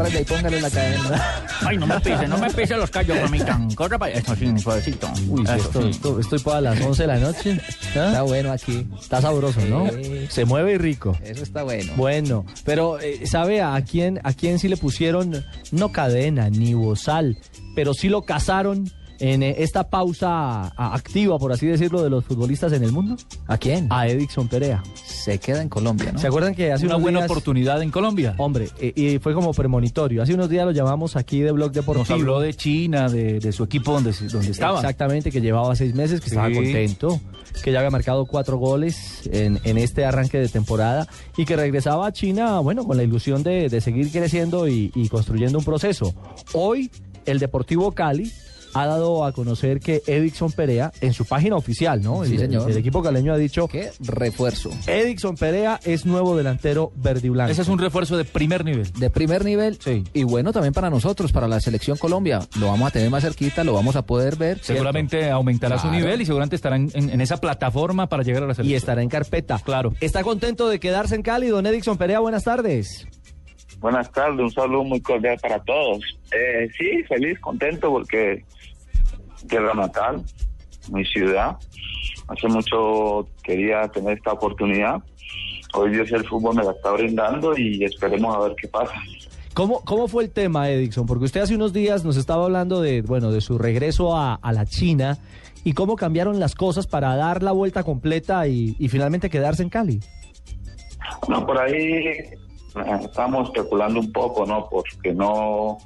Agárrele y póngale la cadena.
Ay, no me pise, no me pise los callos, mamita. Corra para eso, sí, suavecito.
Uy,
Eso,
esto,
sí.
esto- estoy para las 11 de la noche. Está bueno aquí. Está sabroso, ¿no?
Sí.
Se mueve y rico.
Eso está bueno.
Bueno, pero eh, ¿sabe a quién, a quién sí le pusieron no cadena ni bozal, pero sí lo cazaron en eh, esta pausa a- activa, por así decirlo, de los futbolistas en el mundo?
¿A quién?
A Edixon Perea.
Se queda en Colombia, ¿no?
¿Se acuerdan que hace
Una
unos
buena
días-
oportunidad en Colombia.
Hombre, eh, y fue como premonitorio. Hace unos días lo llamamos aquí de Blog Deportivo.
Nos habló de China, de, de su equipo donde, estaba.
Exactamente, que llevaba seis meses, que estaba contento, que ya había marcado cuatro goles en, en este arranque de temporada y que regresaba a China, bueno, con la ilusión de, de seguir creciendo y, y construyendo un proceso. Hoy, el Deportivo Cali ha dado a conocer que Edixon Perea, en su página oficial, ¿no?
Sí,
el,
señor.
el equipo caleño ha dicho
¿Qué? Refuerzo.
Edixon Perea es nuevo delantero verde y blanco.
Ese es un refuerzo de primer nivel.
De primer nivel.
Sí.
Y bueno, también para nosotros, para la selección Colombia. Lo vamos a tener más cerquita, lo vamos a poder ver. ¿cierto?
Seguramente aumentará su nivel y seguramente estará en, en- en esa plataforma para llegar a la
y
selección.
estará en carpeta.
Claro.
¿Está contento de quedarse en Cali, don Edixon Perea? Buenas tardes.
Buenas tardes, un saludo muy cordial para todos. Eh, sí, feliz, contento porque tierra natal, mi ciudad. Hace mucho quería tener esta oportunidad. Hoy Dios el fútbol me la está brindando y esperemos a ver qué pasa.
¿Cómo, ¿Cómo fue el tema, Edixon? Porque usted hace unos días nos estaba hablando de, bueno, de su regreso a, a la China y cómo cambiaron las cosas para dar la vuelta completa y, y finalmente quedarse en Cali.
No, por ahí eh, estamos especulando un poco, ¿no? Porque no,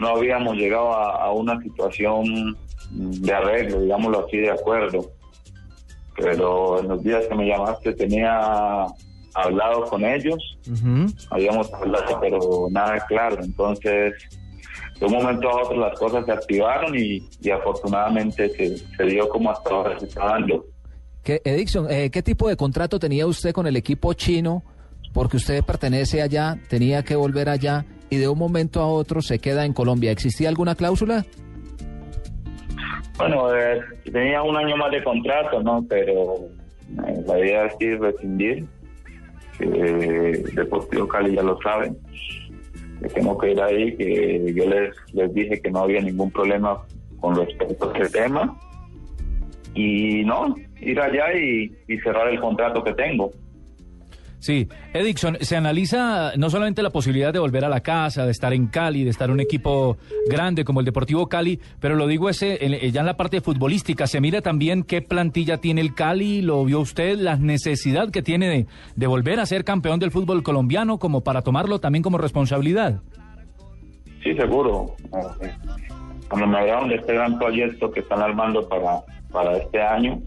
no habíamos llegado a, a una situación de arreglo, digámoslo así, de acuerdo. Pero en los días que me llamaste tenía hablado con ellos, habíamos hablado, pero nada claro. Entonces, de un momento a otro las cosas se activaron y, y afortunadamente se, se dio como hasta ahora se está dando.
¿Qué, Edixon, eh, ¿qué tipo de contrato tenía usted con el equipo chino? Porque usted pertenece allá, tenía que volver allá y de un momento a otro se queda en Colombia. ¿Existía alguna cláusula?
Bueno, eh, tenía un año más de contrato, ¿no? Pero eh, la idea es ir rescindir. Que Deportivo Cali ya lo saben. Que tengo que ir ahí, que yo les, les dije que no había ningún problema con respecto a ese tema. Y no, ir allá y cerrar el contrato que tengo.
Sí, Edixon, se analiza no solamente la posibilidad de volver a la casa, de estar en Cali, de estar en un equipo grande como el Deportivo Cali, pero lo digo ese en- ya en la parte futbolística, se mira también qué plantilla tiene el Cali, lo vio usted, la necesidad que tiene de, de volver a ser campeón del fútbol colombiano como para tomarlo también como responsabilidad.
Sí, seguro. Eh, cuando me hablaron de este gran proyecto que están armando para, para este año,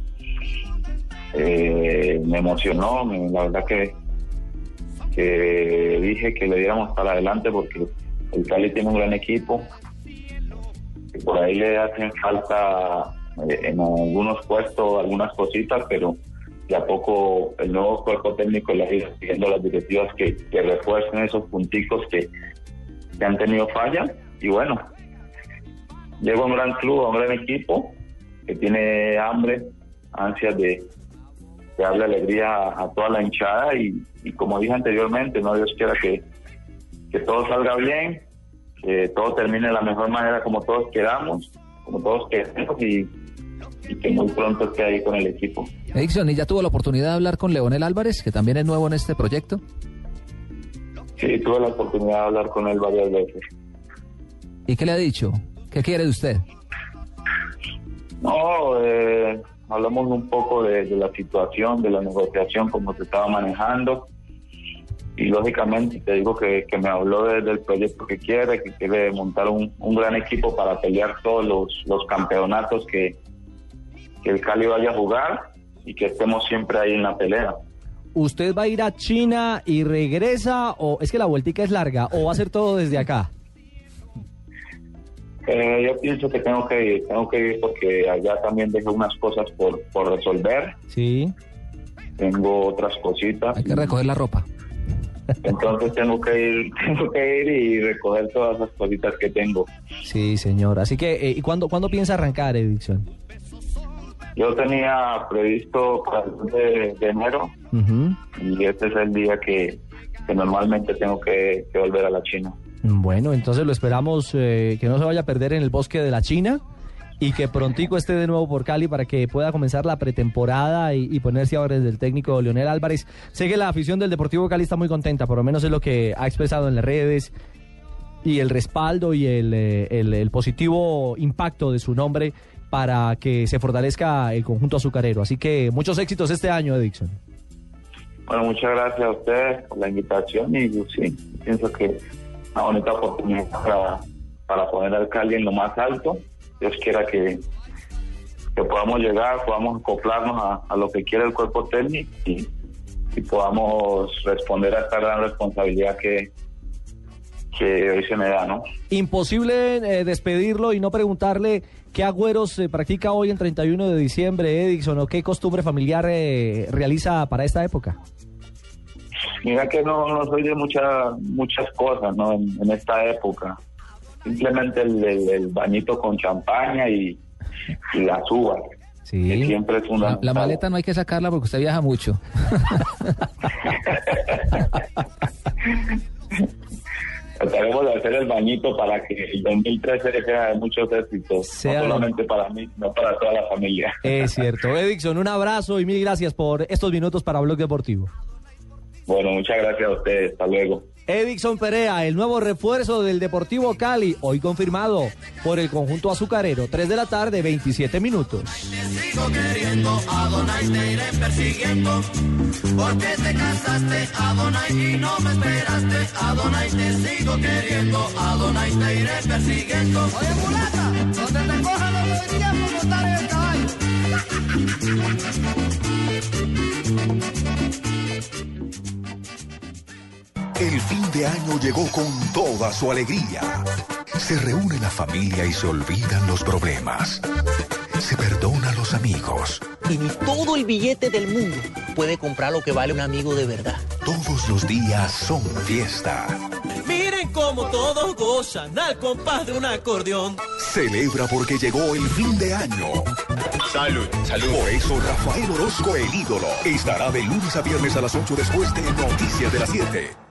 eh, me emocionó, la verdad que, que dije que le diéramos para adelante porque el Cali tiene un gran equipo, que por ahí le hacen falta eh, en algunos puestos algunas cositas, pero de a poco el nuevo cuerpo técnico le ha ido siguiendo las directivas que, que refuercen esos punticos que, que han tenido fallas y bueno, llego a un gran club, un gran equipo que tiene hambre, ansias de, de darle alegría a, a toda la hinchada y, y como dije anteriormente, no Dios quiera que, que todo salga bien, que todo termine de la mejor manera como todos queramos, como todos queremos y, y que muy pronto esté ahí con el equipo.
Edison, ¿y ya tuvo la oportunidad de hablar con Leonel Álvarez, que también es nuevo en este proyecto?
Sí, tuve la oportunidad de hablar con él varias veces.
¿Y qué le ha dicho? ¿Qué quiere de usted?
No, eh, hablamos un poco de, la situación, de la negociación, cómo se estaba manejando. Y lógicamente te digo que, que me habló de- del proyecto que quiere, que quiere montar un, un gran equipo para pelear todos los, los campeonatos que, que el Cali vaya a jugar y que estemos siempre ahí en la pelea.
¿Usted va a ir a China y regresa o es que la vueltica es larga o va a ser todo desde acá?
Eh, yo pienso que tengo que ir, tengo que ir porque allá también dejé unas cosas por, por resolver,
Sí.
tengo otras cositas.
Hay que recoger la ropa.
Entonces tengo que ir, tengo que ir y recoger todas las cositas que tengo.
Sí, señor. Así que, eh, ¿y cuándo, cuándo piensa arrancar, Edison?
Yo tenía previsto para el 2 de, de enero y este es el día que, que normalmente tengo que, que volver a la China.
Bueno, entonces lo esperamos eh, que no se vaya a perder en el bosque de la China y que prontico esté de nuevo por Cali para que pueda comenzar la pretemporada y, ponerse ahora desde el técnico Leonel Álvarez. Sé que la afición del Deportivo Cali está muy contenta, por lo menos es lo que ha expresado en las redes y el respaldo y el, eh, el- positivo impacto de su nombre para que se fortalezca el conjunto azucarero. Así que muchos éxitos este año, Edison.
Bueno, muchas gracias a ustedes por la invitación y sí, pienso que una bonita oportunidad para, para poner al Cali en lo más alto. Dios quiera que, que podamos llegar, podamos acoplarnos a, a lo que quiere el cuerpo técnico y, y podamos responder a esta gran responsabilidad que, que hoy se me da, ¿no?
Imposible eh, despedirlo y no preguntarle qué agüeros eh, practica hoy en 31 de diciembre, Edison, o qué costumbre familiar eh, realiza para esta época.
Mira que no, no soy de muchas muchas cosas ¿no? en, en esta época. Simplemente el, el- el bañito con champaña y, y las uvas. Que siempre es
La,
fundamental.
la maleta no hay que sacarla porque usted viaja mucho.
Trataremos de hacer el bañito para que el 2013 sea de muchos éxitos.
Sea-
No solamente para mí, sino para toda la familia.
Es cierto. Edison, un abrazo y mil gracias por estos minutos para Blog Deportivo.
Bueno, muchas gracias a ustedes. Hasta luego.
Edison Perea, el nuevo refuerzo del Deportivo Cali, hoy confirmado por el conjunto azucarero. 3 de la tarde, 27 minutos.
El
fin de año llegó con toda su alegría. Se reúne la familia y se olvidan los problemas. Se perdona a los amigos.
Y ni todo el billete del mundo puede comprar lo que vale un amigo de verdad.
Todos los días son fiesta.
Miren cómo todos gozan al compás de un acordeón.
Celebra porque llegó el fin de año. Salud, salud. Por eso Rafael Orozco, el ídolo, estará de lunes a viernes a las 8 después de Noticias de las 7.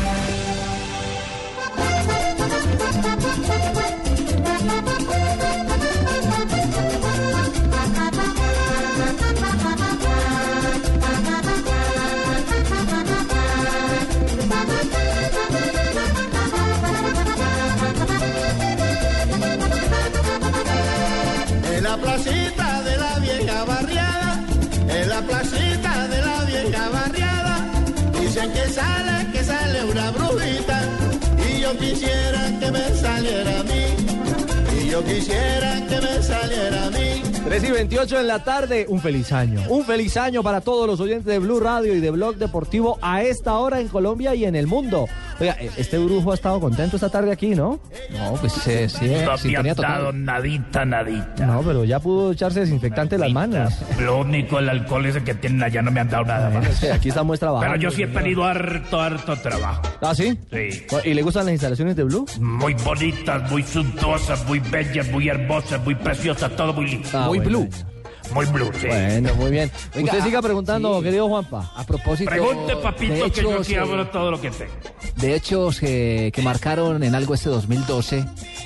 Sale, que sale una brujita y yo quisiera que me saliera a mí. Y yo quisiera que me saliera a mí.
3 y 28 en la tarde, un feliz año. Un feliz año para todos los oyentes de Blue Radio y de Blog Deportivo a esta hora en Colombia y en el mundo. Oiga, eh, este brujo ha estado contento esta tarde aquí, ¿no?
No, pues sí, sí,
No
sintonía
han
total.
nadita, nadita.
No, pero ya pudo echarse desinfectante en las manos.
Lo único, el alcohol ese que tienen allá no me han dado nada más.
sí, aquí estamos trabajando.
Pero yo sí he tenido harto, harto trabajo.
¿Ah, sí?
Sí.
¿Y le gustan las instalaciones de Blue?
Muy bonitas, muy suntuosas, muy bellas, muy hermosas, muy preciosas, todo muy lindo.
Ah, Muy bueno. blue.
Muy blue, sí.
Bueno, muy bien. Usted siga preguntando,
sí.
querido Juanpa.
A propósito.
Pregunte, papito,
de
que yo
hechos,
aquí
eh,
hablo todo lo que tengo.
De hechos eh, que marcaron en algo este 2012,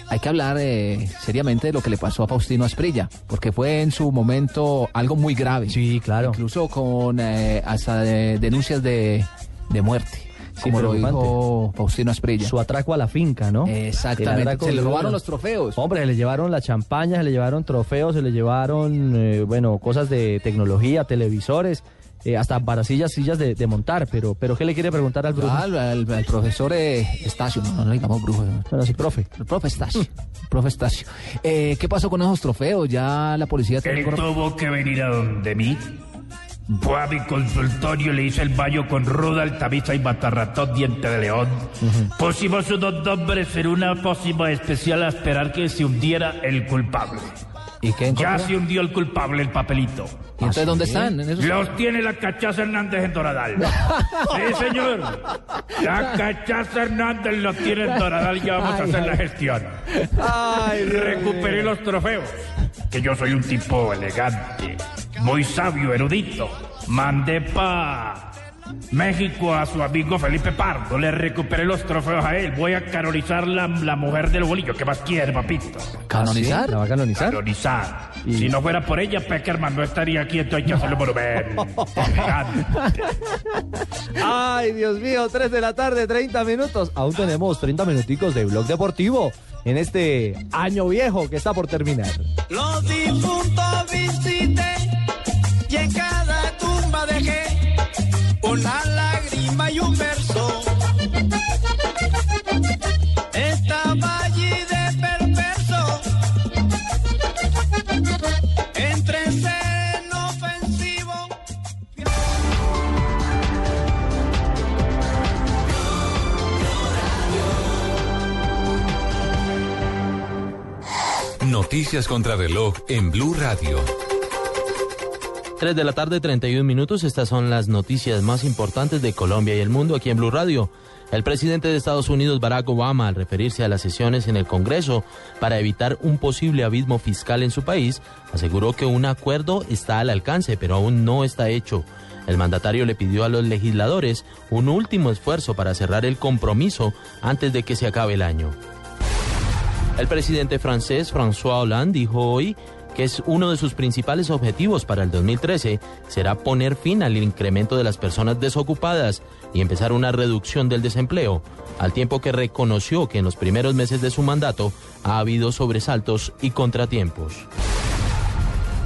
hay que hablar eh, seriamente de lo que le pasó a Faustino Asprilla, porque fue en su momento algo muy grave.
Sí, claro.
Incluso con eh, hasta de- denuncias de, de muerte,
Sí,
como lo dijo Faustino Asprilla.
Su atraco a la finca, ¿no?
Exactamente. Se le robaron los trofeos.
Hombre, se le llevaron la champaña, se le llevaron trofeos, se le llevaron, eh, bueno, cosas de tecnología, televisores, eh, hasta para sillas, sillas de, de montar. Pero, pero ¿qué le quiere preguntar al brujo?
Al, al- al profesor eh, Estacio, no, no le digamos brujo.
Bueno, sí, profe.
El profe Estacio. profe Estacio. Eh, ¿Qué pasó con esos trofeos? Ya la policía tiene
Él tuvo que venir a donde mí. Fue a mi consultorio, le hice el baño con ruda, altavisa y matarratón, diente de león. Pusimos unos nombres en una pócima especial a esperar que se hundiera el culpable.
¿Y qué
Ya se hundió el culpable, el papelito.
¿Y entonces dónde están? ¿En esos-
Los tiene la cachaza Hernández en Doradal. Sí, señor. La cachaza Hernández los tiene en Doradal. Ya vamos a
Ay,
hacer
ay.
la gestión.
Ay, Dios
Recuperé los trofeos. Que yo soy un tipo elegante, muy sabio, erudito. Mandé pa México a su amigo Felipe Pardo. Le recuperé los trofeos a él. Voy a canonizar la, la mujer del bolillo. ¿Qué más quiere, papito?
¿Canonizar?
¿La va a canonizar?
Canonizar.
Y-
Si no fuera por ella, Peckerman no estaría aquí. Entonces hay que hacerle monumento.
Ay, Dios mío, 3 de la tarde, 30 minutos. Aún tenemos 30 minuticos de blog deportivo en este año viejo que está por terminar.
Los difuntos visité y en
Noticias contra reloj en Blue Radio.
3 de la tarde, 31 minutos. Estas son las noticias más importantes de Colombia y el mundo aquí en Blue Radio. El presidente de Estados Unidos, Barack Obama, al referirse a las sesiones en el Congreso para evitar un posible abismo fiscal en su país, aseguró que un acuerdo está al alcance, pero aún no está hecho. El mandatario le pidió a los legisladores un último esfuerzo para cerrar el compromiso antes de que se acabe el año. El presidente francés François Hollande dijo hoy que es uno de sus principales objetivos para el 2013 será poner fin al incremento de las personas desocupadas y empezar una reducción del desempleo, al tiempo que reconoció que en los primeros meses de su mandato ha habido sobresaltos y contratiempos.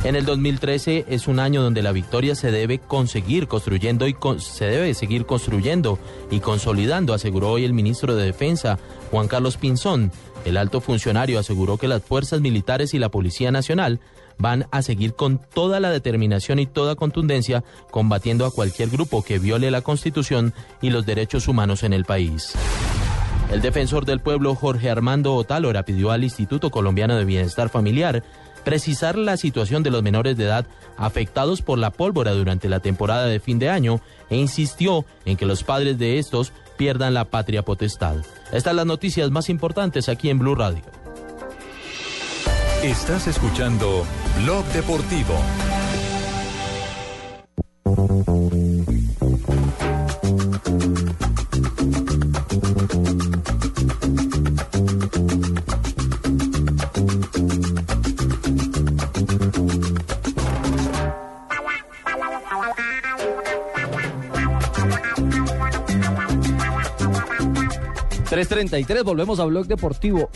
En el 2013 es un año donde la victoria se debe conseguir construyendo y se debe seguir construyendo y consolidando, aseguró hoy el ministro de Defensa, Juan Carlos Pinzón. El alto funcionario aseguró que las fuerzas militares y la Policía Nacional van a seguir con toda la determinación y toda contundencia combatiendo a cualquier grupo que viole la Constitución y los derechos humanos en el país. El defensor del pueblo Jorge Armando Otálora pidió al Instituto Colombiano de Bienestar Familiar precisar la situación de los menores de edad afectados por la pólvora durante la temporada de fin de año e insistió en que los padres de estos pierdan la patria potestad. Estas las noticias más importantes aquí en Blue Radio.
Estás escuchando Blog Deportivo.
3.33, volvemos a Blog Deportivo.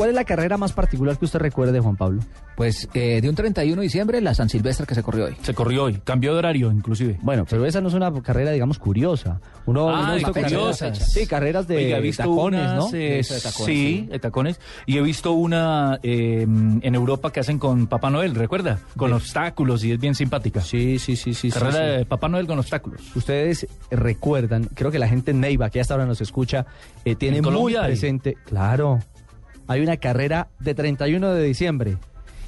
¿Cuál es la carrera más particular que usted recuerde, Juan Pablo?
Pues eh, de un 31 de diciembre, la San Silvestre que se corrió hoy.
Se corrió hoy, cambió de horario inclusive.
Bueno, pero esa no es una carrera, digamos, curiosa. Uno,
Ah,
uno
de
carreras-
curiosas.
sí, carreras de,
Oiga, he visto
tacones,
unas,
¿no?
eh,
Eso de tacones,
sí, de tacones. Y he visto una eh, en Europa que hacen con Papá Noel, ¿recuerda? Con obstáculos y es bien simpática.
Sí, sí, sí, sí.
Carrera
sí, sí.
de Papá Noel con obstáculos.
Ustedes recuerdan, creo que la gente en Neiva, que hasta ahora nos escucha, eh, tiene
¿En
muy
Colombia hay?
presente. Claro, hay una carrera de 31 de diciembre.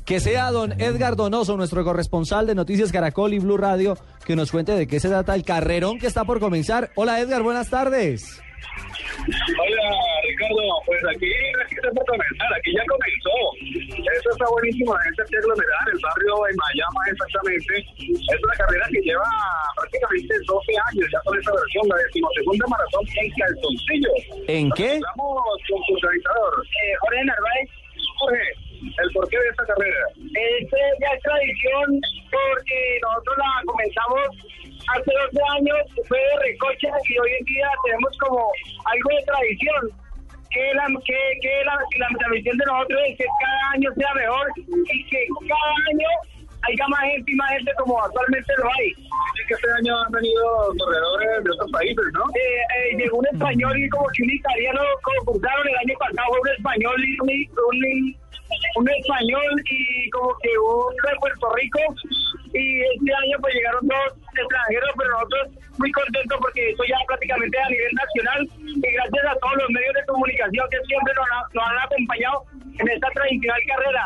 Que sea don Edgar Donoso, nuestro corresponsal de Noticias Caracol y Blue Radio, que nos cuente de qué se trata el carrerón que está por comenzar. Hola Edgar, buenas tardes.
Hola Ricardo, pues aquí, aquí está por comenzar, aquí ya comenzó. Eso está buenísimo, la gente se aglomerada en el barrio de Mayama exactamente. Es una carrera que lleva prácticamente 12 años ya con esta versión, la decimosegunda maratón en calzoncillos.
¿En qué?
Vamos con su organizador, eh, Jorge Narváez. Jorge, el porqué de esta carrera.
Este ya es tradición porque nosotros la comenzamos hace 12 años, fue de recocha y hoy en día tenemos como algo de tradición. Que la, que, que la, la tradición de nosotros es que cada año sea mejor y que cada año haya más gente y más gente como actualmente lo hay.
Así que este año han venido corredores de otros países, ¿no?
Eh, eh, llegó un español y como que un italiano concursaron el año pasado, fue un español y un, un, un español y como que un de Puerto Rico y este año pues llegaron dos extranjeros, pero nosotros muy contentos porque esto ya prácticamente a nivel nacional y gracias a todos los medios de comunicación que siempre nos, ha- nos han acompañado en esta tradicional carrera.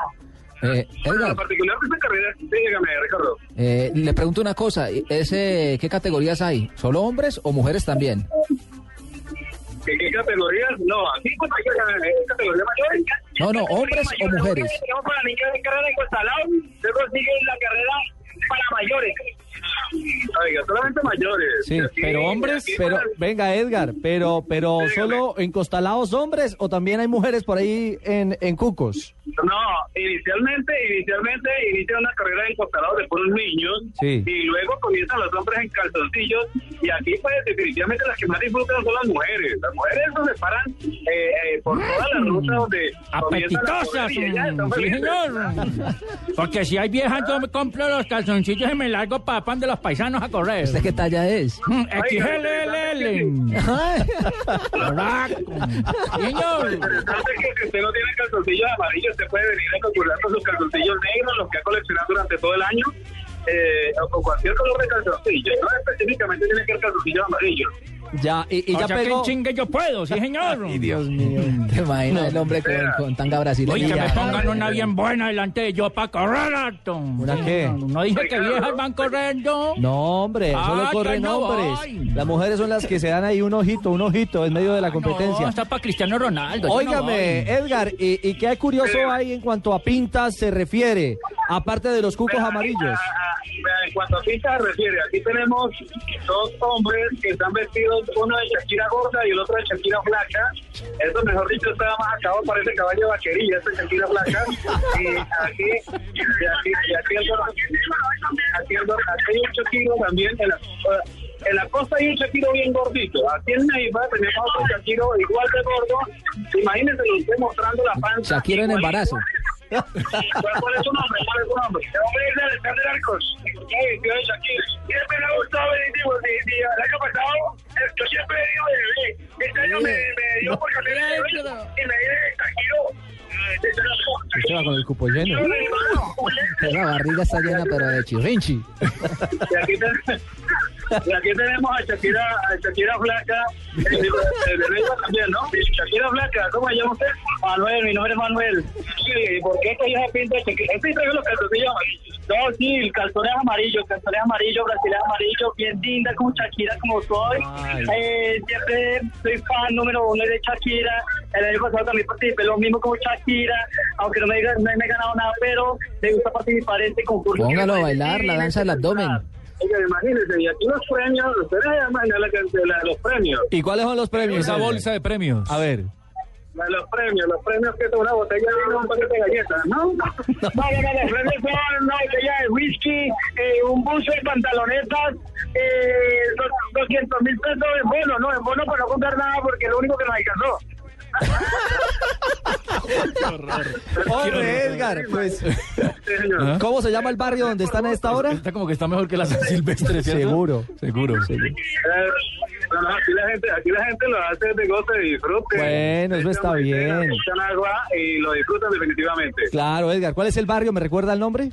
Eh, Edgar,
En particular de esta carrera, dígame, Ricardo.
eh, le pregunto una cosa, ese, ¿qué categorías hay? ¿Solo hombres o mujeres también?
¿Qué, qué categorías? No, aquí pues hay categoría mayores.
No, no, hombres o mujeres.
Tenemos para niños de carrera en luego sigue la carrera para mayores.
Oiga, solamente mayores.
Sí,
Aquí-
pero hombres, pero
para-
venga Edgar, pero pero solo encostalados hombres o también hay mujeres por ahí en, en Cucos.
No, inicialmente, inicialmente inicia una carrera en costalados de puros niños
Sí.
y luego comienzan los hombres en calzoncillos y aquí pues definitivamente las que más disfrutan son las mujeres. Las mujeres eso se paran eh, eh, por toda la ruta donde comienzan a
Apetitosas, mm, sí, señor. Porque si hay viejas, yo me compro los calzoncillos y me largo para pan de los paisanos a correr.
¿Usted qué talla es?
XLLL. Señor.
interesante es que si usted no tiene calzoncillos amarillos, usted puede venir a concurrir con sus calzoncillos negros, los que ha coleccionado durante todo el año, eh, o con cualquier color de calzoncillo. No específicamente tiene que ser calzoncillos amarillos.
Ya, y, y
O
ya
sea que
pegó.
en chingue yo puedo, sí, señor.
Ay, Dios mío.
¿Te imaginas el hombre con, con tanga brasileña?
Oye, que me pongan una bien buena delante de yo para correr, Alto.
¿Una qué?
No, no dije que viejas van corriendo.
No, hombre, solo
Ah,
corren
no
hombres.
voy.
Las mujeres son las que se dan ahí un ojito, un ojito en medio de la competencia.
No, está para Cristiano Ronaldo. no
Óigame,
voy.
Edgar, ¿y, y qué curioso hay en cuanto a pintas se refiere? Aparte de los cucos amarillos.
En cuanto a pinta se refiere, aquí tenemos dos hombres que están vestidos, uno de Shakira gorda y el otro de Shakira flaca. Eso, mejor dicho, está más acabado, parece caballo de vaquería, este Shakira flaca. Y aquí, y aquí, y aquí, el, aquí, el, aquí hay un Shakiro también. En la, en la costa hay un Shakiro bien gordito. Aquí en Neiva tenemos otro Shakiro igual de gordo. Imagínense, lo estoy mostrando la panza.
Shakira en embarazo.
¿Cuál, cuál es su nombre? ¿Cuál es su nombre? Mi nombre es Alexander Arcos. Siempre me ha gustado venir, sí, el año pasado, yo siempre he ido de. Este año me, me dio por cambiar de y me di de Shakiro.
Usted va con el cupo lleno.
La barriga está llena, pero de chirrinchi.
Y aquí, y aquí tenemos a Shakira, a Shakira Flaca, también, ¿no? Shakira Flaca, ¿cómo se llama usted? Manuel, mi nombre es Manuel. Sí, ¿y por qué ella se pinta Shakira? Este trae los calzoncillos. No, sí, el calzón es amarillo, calzón es amarillo, brasileño amarillo, bien linda como Shakira como soy. Eh, siempre soy fan número uno de Shakira. El año pasado también participé lo mismo como Shakira, aunque no me, no me he ganado nada, pero me gusta participar en este concurso.
Póngalo a bailar la danza del abdomen.
Oiga, imagínense, y aquí los premios, ustedes imaginan la, la, la- los premios.
¿Y cuáles son los premios?
Esa bolsa de premios.
A ver.
La- Los premios, los premios que es una botella de vino, un paquete de galletas, ¿no? No, no, no, los premios son una botella de whisky, eh, un buzo de pantalonetas, eh, dos- 200 mil pesos en bono, ¿no? En bono para no comprar nada porque es lo único que nos alcanzó.
Hombre, Edgar, pues. ¿Cómo se llama el barrio donde están a esta hora?
Está como que está mejor que la San Silvestre, ¿cierto?
Seguro.
Seguro.
Eh, aquí la gente, aquí la gente lo hace de goce y disfrute.
Bueno, eso está bien.
Echan agua y lo disfrutan definitivamente.
Claro, Edgar. ¿Cuál es el barrio? ¿Me recuerda el nombre?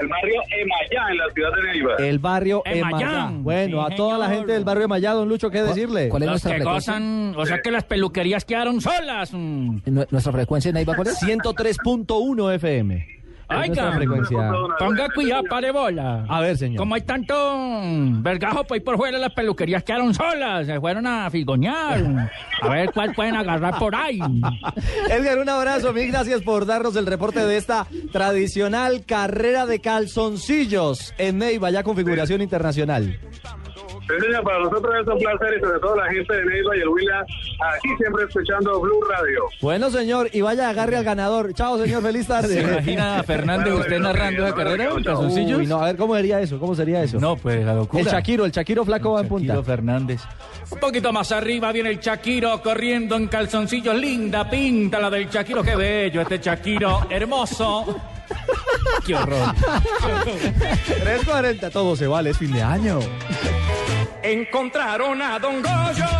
El barrio Emayá en la ciudad de Neiva.
El barrio.
Emayán.
Bueno,
Sí,
a toda la gente del barrio Emayá, don Lucho, ¿qué decirle?
cuál es
Los
nuestra
que
frecuencia?
gozan, o sea que las peluquerías quedaron solas. mm.
¿Nu- ¿Nuestra frecuencia en Neiva cuál es?
103.1 FM.
Oiga,
frecuencia.
ponga cuidado, pare bola.
A ver, señor.
Como hay tanto vergajo por ahí por fuera, las peluquerías quedaron solas, se fueron a figoñar. A ver cuál pueden agarrar por ahí.
Edgar, un abrazo, mil gracias por darnos el reporte de esta tradicional carrera de calzoncillos en Neiva, ya configuración internacional.
Señor, para nosotros es un placer y sobre todo la gente de Neiva y el Huila aquí siempre escuchando Blue Radio.
Bueno, señor, y vaya, agarre al ganador. Chao, señor, feliz tarde.
¿Se imagina a Fernández usted narrando esa carrera en calzoncillos?
Uy, no, a ver, ¿cómo sería eso? ¿Cómo sería eso?
No, pues la locura.
El Shakiro, el Shakiro flaco va en punta.
Shakiro Fernández. Un poquito más arriba viene el Shakiro corriendo en calzoncillos. Linda pinta la del Shakiro. Qué bello este Shakiro. Hermoso. Qué horror.
3.40, todo se vale, es fin de año.
Encontraron a Don Goyo,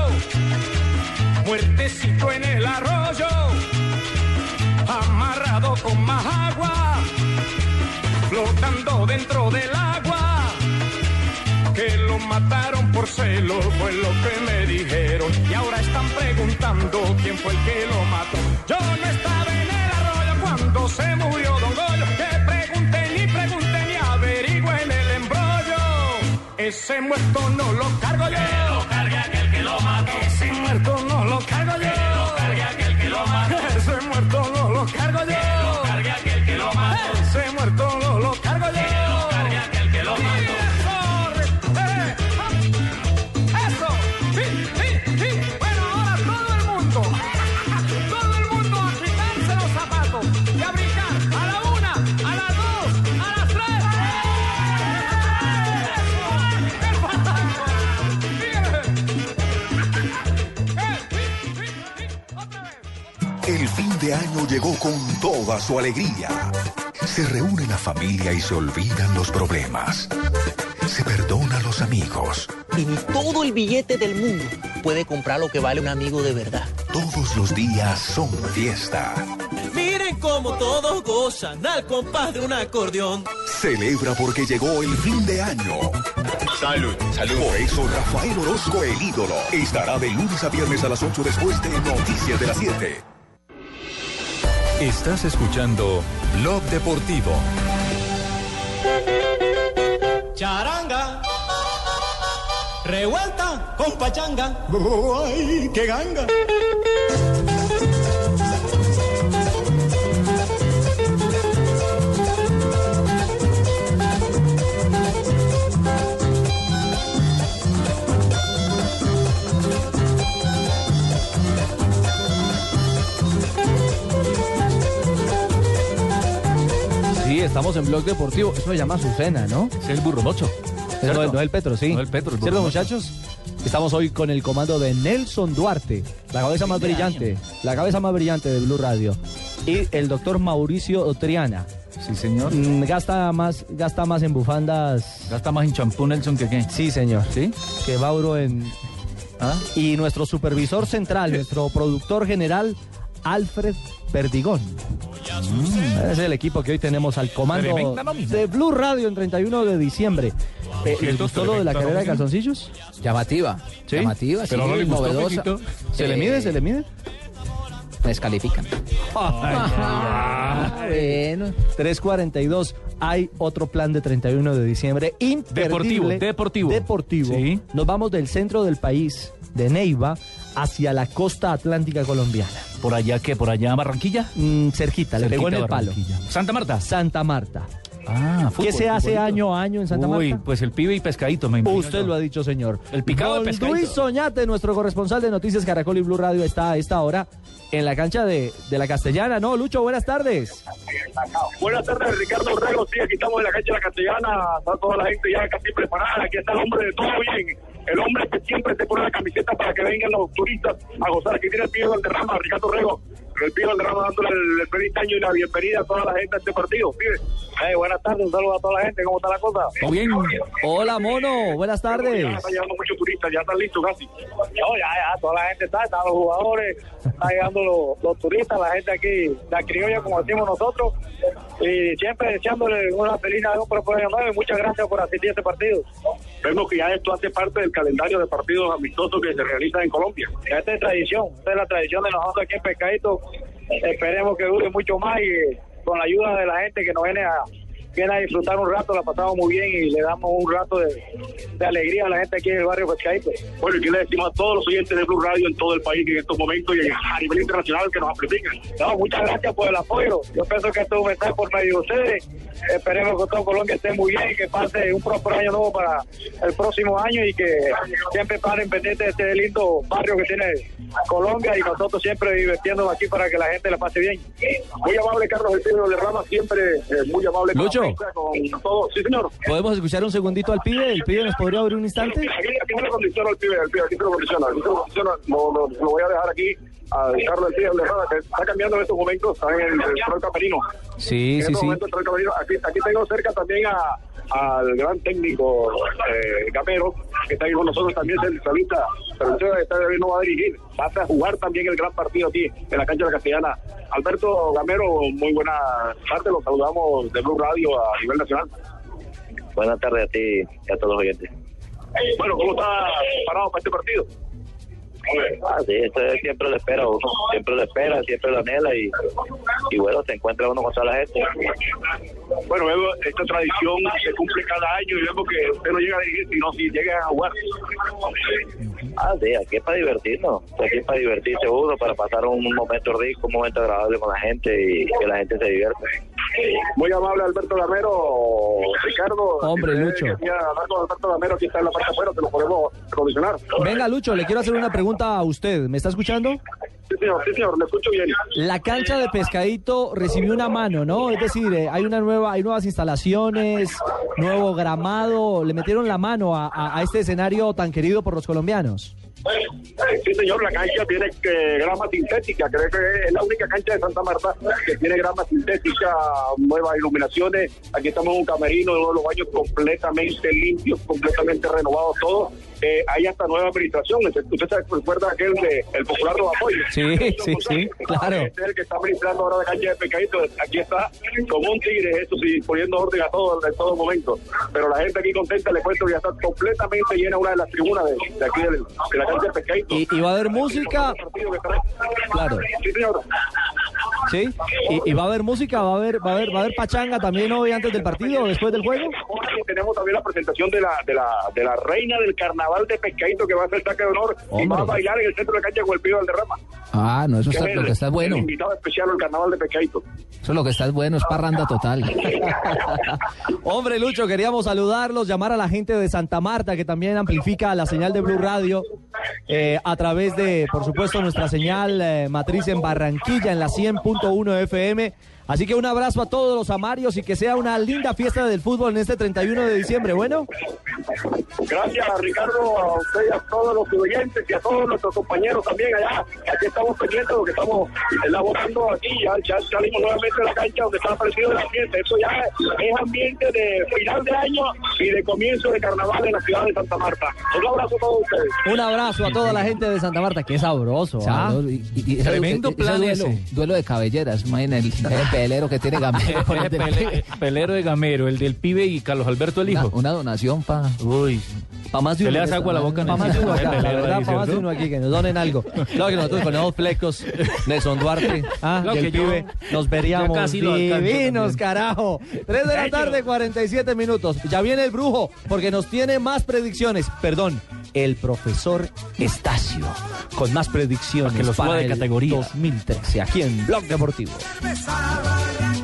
muertecito en el arroyo, amarrado con más agua, flotando dentro del agua. Que lo mataron por celo, fue lo que me dijeron. Y ahora están preguntando quién fue el que lo mató. Yo no estaba en el arroyo cuando se murió Don Goyo. Que pregunten Ese muerto no lo cargo yo. Que lo cargue aquel que lo mató. Ese muerto no lo cargo yo. Que lo cargue aquel que lo mató. Ese muerto no lo cargo yo. Que lo cargue aquel que lo mató. Ese muerto no lo cargo yo.
Año llegó con toda su alegría. Se reúne la familia y se olvidan los problemas. Se perdona a los amigos.
Y ni todo el billete del mundo puede comprar lo que vale un amigo de verdad.
Todos los días son fiesta.
Miren cómo todos gozan al compás de un acordeón.
Celebra porque llegó el fin de año. Salud, salud. Por eso Rafael Orozco, el ídolo, estará de lunes a viernes a las 8 después de Noticias de las 7.
Estás escuchando Blog Deportivo.
Charanga. Revuelta con pachanga.
¡Ay, qué ganga!
Estamos en Blog Deportivo. Eso se llama Azucena, ¿no?
Es el burro mocho.
Es no, no el Petro, sí.
No el Petro, el
¿Cierto, muchachos? Estamos hoy con el comando de Nelson Duarte, la cabeza más brillante, la cabeza más brillante de Blue Radio. Y el doctor Mauricio Triana.
Sí, señor.
Mm, Gasta más, gasta más en bufandas.
Gasta más en champú Nelson que qué.
Sí, señor.
¿Sí?
Que Mauro en.
¿Ah?
Y nuestro supervisor central, nuestro productor general, Alfred Perdigón. Mm, Es el equipo que hoy tenemos al comando de Blue Radio en 31 de diciembre. Eh, ¿Les gustó lo de la carrera de calzoncillos?
Llamativa.
¿Sí?
Llamativa, sí,
Pero no le gustó
novedosa.
¿Se le
Eh,
mide? ¿Se le mide?
Descalifican. Bueno.
342. Hay otro plan de 31 de diciembre. Imperdible.
Deportivo, deportivo.
Deportivo.
Sí.
Nos vamos del centro del país, de Neiva, hacia la costa atlántica colombiana.
¿Por allá qué? ¿Por allá Barranquilla?
Mm, cerquita, le pegó en el palo.
Barranquilla. ¿Santa Marta?
Santa Marta.
Ah,
¿Qué se hace
futbolito.
año a año en Santa
Uy,
Marta?
pues el pibe y pescadito, me imagino.
Usted
yo.
lo ha dicho, señor.
El picado de pescadito.
Luis Soñate, nuestro corresponsal de Noticias Caracol y Blue Radio, está a esta hora en la cancha de, de la Castellana. No, Lucho, buenas tardes.
Buenas tardes, Ricardo Orrego. Sí, aquí estamos en la cancha de la Castellana. Está toda la gente ya casi preparada. Aquí está el hombre de todo bien. El hombre que siempre se pone la camiseta para que vengan los turistas a gozar. Aquí tiene el pibe del derrama, Ricardo Orrego. el pibe Valderrama dándole el, el feliz año y la bienvenida a toda la gente a este partido, pibe. Hey, buenas tardes, un saludo a toda la gente, ¿cómo está la cosa?
¿Todo bien? Hola, mono. Buenas tardes.
Ya están llegando muchos turistas, ya están listos casi. No, ya, ya, toda la gente está, están los jugadores, están llegando los, los turistas, la gente aquí, la criolla, como decimos nosotros, y siempre deseándole una feliz Navidad por el año nuevo y muchas gracias por asistir a este partido. Vemos que ya esto hace parte del calendario de partidos amistosos que se realizan en Colombia. Esta es tradición, esta es la tradición de nosotros aquí en Pescadito. Esperemos que dure mucho más y con la ayuda de la gente que nos viene a, viene a disfrutar un rato, la pasamos muy bien y le damos un rato de, de alegría a la gente aquí en el barrio Pescadito. Bueno, y que le decimos a todos los oyentes de Blue Radio en todo el país que en estos momentos y a nivel internacional que nos amplifican. No, muchas gracias por el apoyo. Yo pienso que esto es un mensaje por medio de ustedes. Esperemos que todo Colombia esté muy bien y que pase un próspero año nuevo para el próximo año y que siempre paren pendientes de este lindo barrio que tiene Colombia y nosotros siempre divirtiéndonos aquí para que la gente la pase bien. Muy amable Carlos El Pedro de Rama, siempre eh, muy amable con con todo. Sí, señor.
¿Podemos escuchar un segundito al pibe? ¿El pibe nos podría abrir un instante?
Aquí, aquí se lo condiciona el pibe, el pibe, aquí se lo condiciona, aquí se lo condiciona. Lo, lo- lo voy a dejar aquí a Carlos de Rama, que está cambiando en estos momentos, está en el, el camerino.
Sí,
en
sí,
estos
sí.
el camerino. Aquí, aquí tengo cerca también a al gran técnico eh, Gamero, que está aquí con nosotros también, es el salista, pero usted está, no va a dirigir, va a jugar también el gran partido aquí en la cancha de la Castellana. Alberto Gamero, muy buena tarde, los saludamos de Blue Radio a nivel nacional.
Buenas tardes a ti y a todos los oyentes.
Bueno, ¿cómo está parado para este partido?
Ah, sí, esto es- siempre lo espera uno, siempre lo espera, siempre lo anhela y, y bueno, se encuentra uno con toda la gente.
Bueno, esta tradición se cumple cada año y vemos que usted no llega a dirigir, sino si llega a jugar.
Ah, sí, aquí es para divertirnos, aquí es para divertirse uno, para pasar un momento rico, un momento agradable con la gente y que la gente se divierta.
Muy amable Alberto Gamero, Ricardo.
Hombre,
Si usted
Lucho.
Alberto Gamero, aquí está en la parte afuera, te lo podemos condicionar.
Venga, Lucho, le quiero hacer una pregunta a usted. ¿Me está escuchando?
Sí, señor, sí, señor, le escucho bien.
La cancha de Pescadito recibió una mano, ¿no? Es decir, eh, hay una nueva, hay nuevas instalaciones, nuevo gramado. Le metieron la mano a, a- a este escenario tan querido por los colombianos.
Sí, señor, la cancha tiene eh, grama sintética, creo que es la única cancha de Santa Marta que tiene grama sintética, nuevas iluminaciones. Aquí estamos en un camerino, uno de los baños completamente limpios, completamente renovados todos. Eh, hay hasta nueva administración. Usted se recuerda aquel de el popular Robapoyo.
Sí, sí, sí, claro.
Este es el que está administrando ahora la cancha de Pecadito. Aquí está como un tigre, eso sí, poniendo orden a todo en todo momento. Pero la gente aquí contenta, le cuento que ya está completamente llena una de las tribunas de, de aquí de, la.
Y, y va a haber música. Claro.
Sí, señor.
Sí. Y, y va a haber música, va a haber, va a haber, va a haber pachanga también hoy antes del partido o después del juego.
Tenemos también la presentación de la, de la, de la reina del carnaval de Pescadito que va a hacer saque de honor y va a bailar en el centro de la cancha con el pido del derrama.
Ah, no, eso está,
es
lo que está bueno.
El invitado especial al carnaval de Pescadito.
Eso es lo que está bueno, es parranda total.
Hombre, Lucho, queríamos saludarlos, llamar a la gente de Santa Marta, que también amplifica la señal de Blue Radio eh, a través de, por supuesto, nuestra señal eh, matriz en Barranquilla, en la 100.1 FM. Así que un abrazo a todos los amarios y que sea una linda fiesta del fútbol en este 31 de diciembre. Bueno,
Gracias, Ricardo, a usted y a todos los oyentes y a todos nuestros compañeros también allá. Aquí estamos pendientes porque estamos elaborando aquí. Ya, ya salimos nuevamente de la cancha donde está aparecido el ambiente. Eso ya es ambiente de final de año y de comienzo de carnaval en la ciudad de Santa Marta. Un abrazo a todos ustedes.
un abrazo a toda la gente de Santa Marta. Qué sabroso. ¿ah?
Sabroso. Y- y- y ese-
Tremendo plan
duelo,
ese.
duelo de cabelleras, imaginen el, el pelero que tiene Gamero.
Pele- pelero de Gamero, el del pibe y Carlos Alberto el hijo.
Una, una donación para...
Uy,
Pa' más de
Se
uno.
le das agua a la boca,
Para más de uno acá, la verdad, para más de uno aquí, que nos donen algo. Claro que nosotros con esos flecos, Nelson Duarte, ah,
Claro
y el
que yo-
pibe, nos veríamos
casi
divinos, carajo. 3 de la tarde, 47 minutos. Ya viene el brujo, porque nos tiene más predicciones. Perdón, el profesor Estacio, con más predicciones
Para que lo suba
para
de
el
categoría.
2013, aquí en Blog Deportivo.
Para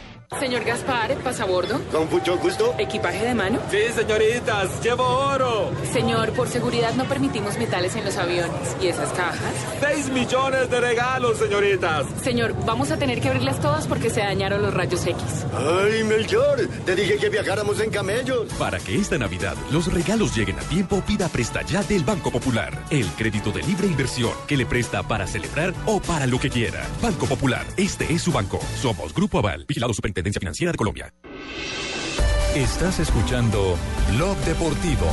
Señor Gaspar, pasabordo.
Con mucho gusto.
¿Equipaje de mano?
Sí, señoritas, llevo oro.
Señor, por seguridad no permitimos metales en los aviones. ¿Y esas cajas?
Seis millones de regalos, señoritas.
Señor, vamos a tener que abrirlas todas porque se dañaron los rayos X.
Ay, Melchor, te dije que viajáramos en camellos.
Para que esta Navidad los regalos lleguen a tiempo, pida Presta Ya del Banco Popular. El crédito de libre inversión que le presta para celebrar o para lo que quiera. Banco Popular, este es su banco. Somos Grupo Aval, vigilado Superintendencia Financiera de Colombia.
Estás escuchando Blog Deportivo.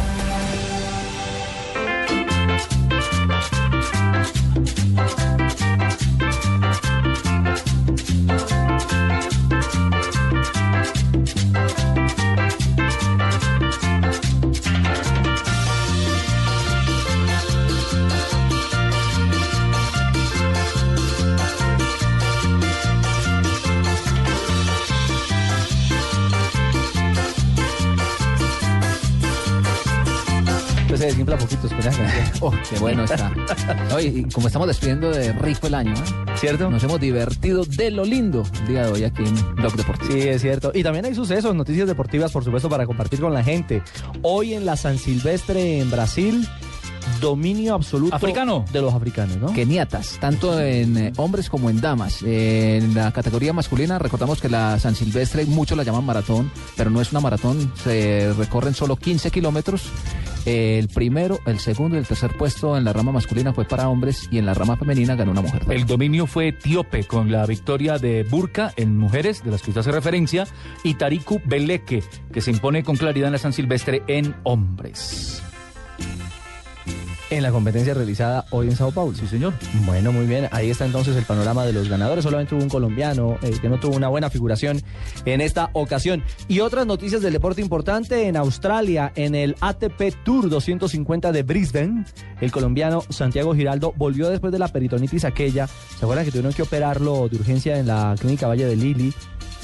Se desinfla poquito con esa canción.
Oh, qué bueno está. No, y, y como estamos despidiendo de rico el año, ¿eh?
¿cierto?
Nos hemos divertido de lo lindo el día de hoy aquí en Blog Deportivo.
Sí, es cierto. Y también hay sucesos, noticias deportivas, por supuesto, para compartir con la gente. Hoy en la San Silvestre en Brasil, dominio absoluto
Africano.
de los africanos, ¿no?
Keniatas, tanto en eh, hombres como en damas. Eh, en la categoría masculina, recordamos que la San Silvestre, muchos la llaman maratón, pero no es una maratón, se recorren solo 15 kilómetros. Eh, el primero, el segundo y el tercer puesto en la rama masculina fue para hombres y en la rama femenina ganó una mujer.
El dominio fue etíope con la victoria de Burka en mujeres, de las que usted hace referencia, y Tariku Beleke, que se impone con claridad en la San Silvestre en hombres.
En la competencia realizada hoy en Sao Paulo.
Sí, señor.
Bueno, muy bien. Ahí está entonces el panorama de los ganadores. Solamente hubo un colombiano eh, que no tuvo una buena figuración en esta ocasión. Y otras noticias del deporte importante en Australia, en el ATP Tour 250 de Brisbane, el colombiano Santiago Giraldo volvió después de la peritonitis aquella. ¿Se acuerdan que tuvieron que operarlo de urgencia en la clínica Valle de Lili?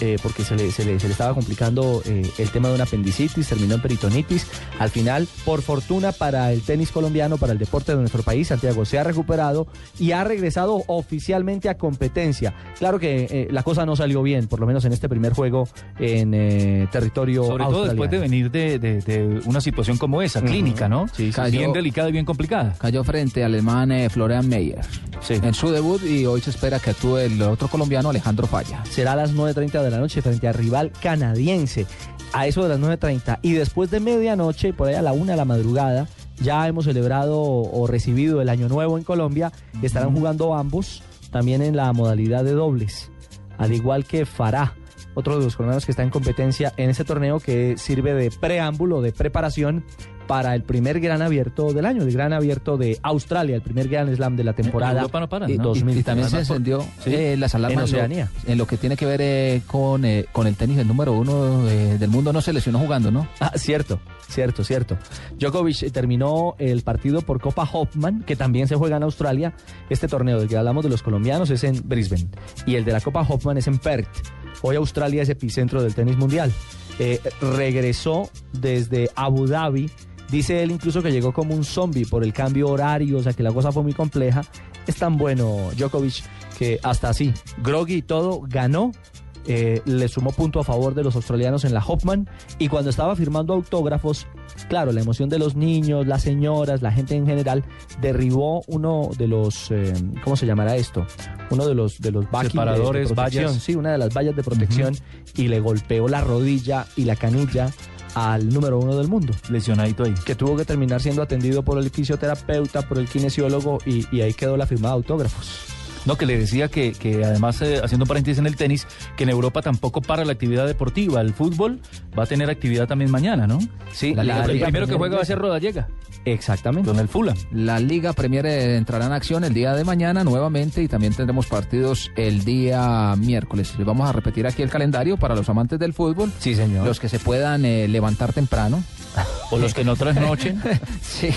Eh, porque se le, se le- se le estaba complicando eh, el tema de una apendicitis, terminó en peritonitis. Al final, por fortuna para el tenis colombiano, para el deporte de nuestro país, Santiago se ha recuperado y ha regresado oficialmente a competencia. Claro que eh, la cosa no salió bien, por lo menos en este primer juego en eh, territorio
Sobre todo después de venir de, de- de una situación como esa, clínica, ¿no?
Sí, sí,
bien delicada y bien complicada.
Cayó frente al alemán eh, Florian Meyer en su debut y hoy se espera que actúe el otro colombiano Alejandro Falla.
será a las 9.30 de la noche frente al rival canadiense. A eso de las 9.30. Y después de medianoche, por ahí a la una de la madrugada, ya hemos celebrado o recibido el Año Nuevo en Colombia. Estarán jugando ambos también en la modalidad de dobles. Al igual que Farah, otro de los colombianos que está en competencia en ese torneo que sirve de preámbulo, de preparación para el primer gran abierto del año, el gran abierto de Australia, el primer gran slam de la temporada
Europa no paran,
de
¿no?
2000.
Y, y también se encendió eh, las alarmas
en
en lo-
Oceanía.
en lo que tiene que ver eh, con, eh, con el tenis. El número uno eh, del mundo no se lesionó jugando, ¿no?
Ah, cierto, cierto, cierto. Djokovic terminó el partido por Copa Hoffman, que también se juega en Australia. Este torneo del que hablamos de los colombianos es en Brisbane y el de la Copa Hoffman es en Perth. Hoy Australia es epicentro del tenis mundial. Regresó desde Abu Dhabi. Dice él incluso que llegó como un zombie por el cambio horario, o sea que la cosa fue muy compleja. Es tan bueno Djokovic que hasta así, groggy y todo, ganó eh, le sumó punto a favor de los australianos en la Hoffman y cuando estaba firmando autógrafos, claro, la emoción de los niños, las señoras, la gente en general, derribó uno de los, eh, ¿cómo se llamará esto? Uno de los de los de-
Separadores,
de, protección,
vallas.
sí, una de las vallas de protección y le golpeó la rodilla y la canilla al número uno del mundo.
Lesionadito ahí.
Que tuvo que terminar siendo atendido por el fisioterapeuta, por el kinesiólogo y, y ahí quedó la firma de autógrafos.
No, que le decía que, que además, eh, haciendo paréntesis en el tenis, que en Europa tampoco para la actividad deportiva. El fútbol va a tener actividad también mañana, ¿no?
Sí,
el
Liga
primero que juega va a ser. Rodallega.
Exactamente.
Con el Fulham.
La Liga Premier eh, entrará en acción el día de mañana nuevamente y también tendremos partidos el día miércoles. Les vamos a repetir aquí el calendario para los amantes del fútbol.
Sí, señor.
Los que se puedan eh, levantar temprano.
O los que no trasnochen.
sí.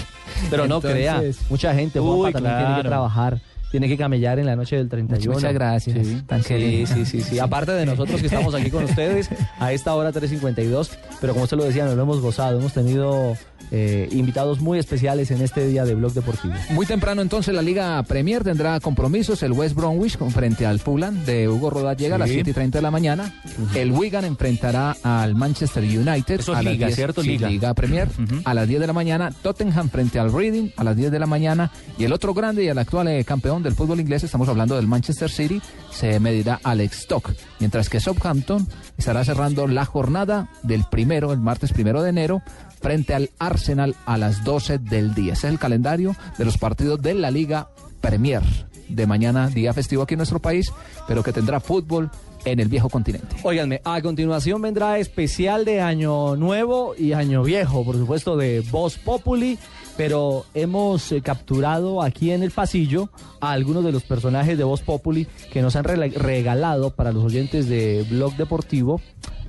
Pero no
Entonces-
crea, mucha gente, Juanpa,
Uy,
también tiene que trabajar. Tiene que camellar en la noche del 31.
Muchas gracias,
Sí,
tan
sí, sí, sí, sí. Aparte de nosotros que estamos aquí con ustedes a esta hora 3.52, pero como usted lo decía, nos lo hemos gozado. Hemos tenido eh, invitados muy especiales en este día de Blog Deportivo.
Muy temprano entonces la Liga Premier tendrá compromisos. El West Bromwich con- frente al Fulham de Hugo Rodal llega a las
Sí.
7 y 30 de la mañana. El Wigan enfrentará al Manchester United.
Eso
a las
Liga,
10
¿cierto? Liga.
Liga Premier. A las 10 de la mañana. Tottenham frente al Reading a las 10 de la mañana. Y el otro grande y el actual eh, campeón del fútbol inglés, estamos hablando del Manchester City, se medirá al Stock. Mientras que Southampton estará cerrando la jornada del primero, el martes primero de enero, frente al Arsenal a las 12 del día. Ese es el calendario de los partidos de la Liga Premier de mañana, día festivo aquí en nuestro país, pero que tendrá fútbol en el viejo continente.
Óiganme, a continuación vendrá especial de Año Nuevo y Año Viejo, por supuesto, de Voz Populi, pero hemos eh, capturado aquí en el pasillo a algunos de los personajes de Voz Populi que nos han regalado para los oyentes de Blog Deportivo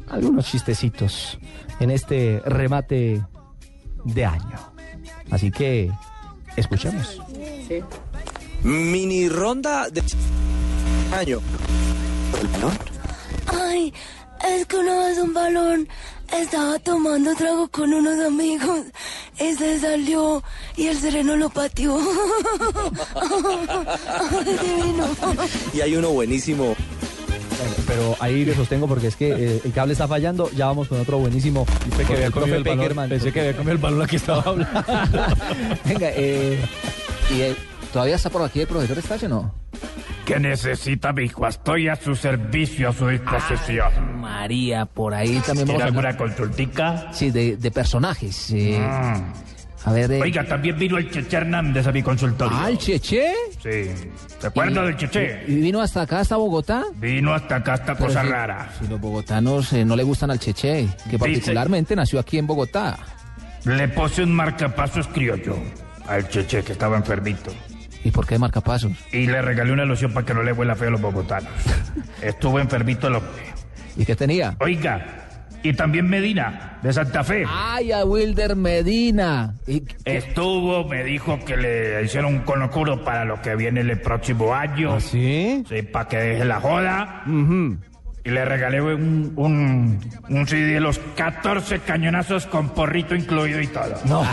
algunos chistecitos en este remate de año. Así que, escuchemos.
Mini ronda de año.
Ay, es que una vez un balón estaba tomando trago con unos amigos y se salió y el sereno lo pateó.
Y hay uno buenísimo.
Bueno, pero ahí le sostengo porque es que eh, el cable está fallando. Ya vamos con otro buenísimo.
Pensé que había
el
comido el balón, pensé que había comido el balón la que estaba hablando.
Venga, eh, ¿y eh, todavía está por aquí el profesor Estacio o no?
¿Qué necesita, mi hijo? Estoy a su servicio, a su disposición.
María, por ahí también
¿Tiene
vamos a
alguna consultica?
Sí, de, de personajes. eh,
Mm.
A ver, eh,
Oiga, también vino el Cheche Hernández a mi consultorio.
¿Ah, el Cheche?
Sí. ¿Se acuerda del Cheche?
¿Y vino hasta acá, hasta Bogotá?
Vino hasta acá esta
Pero
cosa
si-
rara.
Si los bogotanos eh, no le gustan al Cheche, que particularmente nació aquí en Bogotá.
Le puse un marcapasos criollo al Cheche que estaba enfermito.
¿Y por qué marcapasos?
Y le regalé una loción para que no le huela feo a los bogotanos. Estuvo enfermito el hombre.
¿Y qué tenía?
Oiga, y también Medina, de Santa Fe.
¡Ay, a Wilder Medina! ¿Y
Estuvo, me dijo que le hicieron un conocuro para lo que viene el próximo año.
sí?
Sí, para que deje la joda. Y le regalé un, un, un CD de los 14 cañonazos con porrito incluido y todo.
No.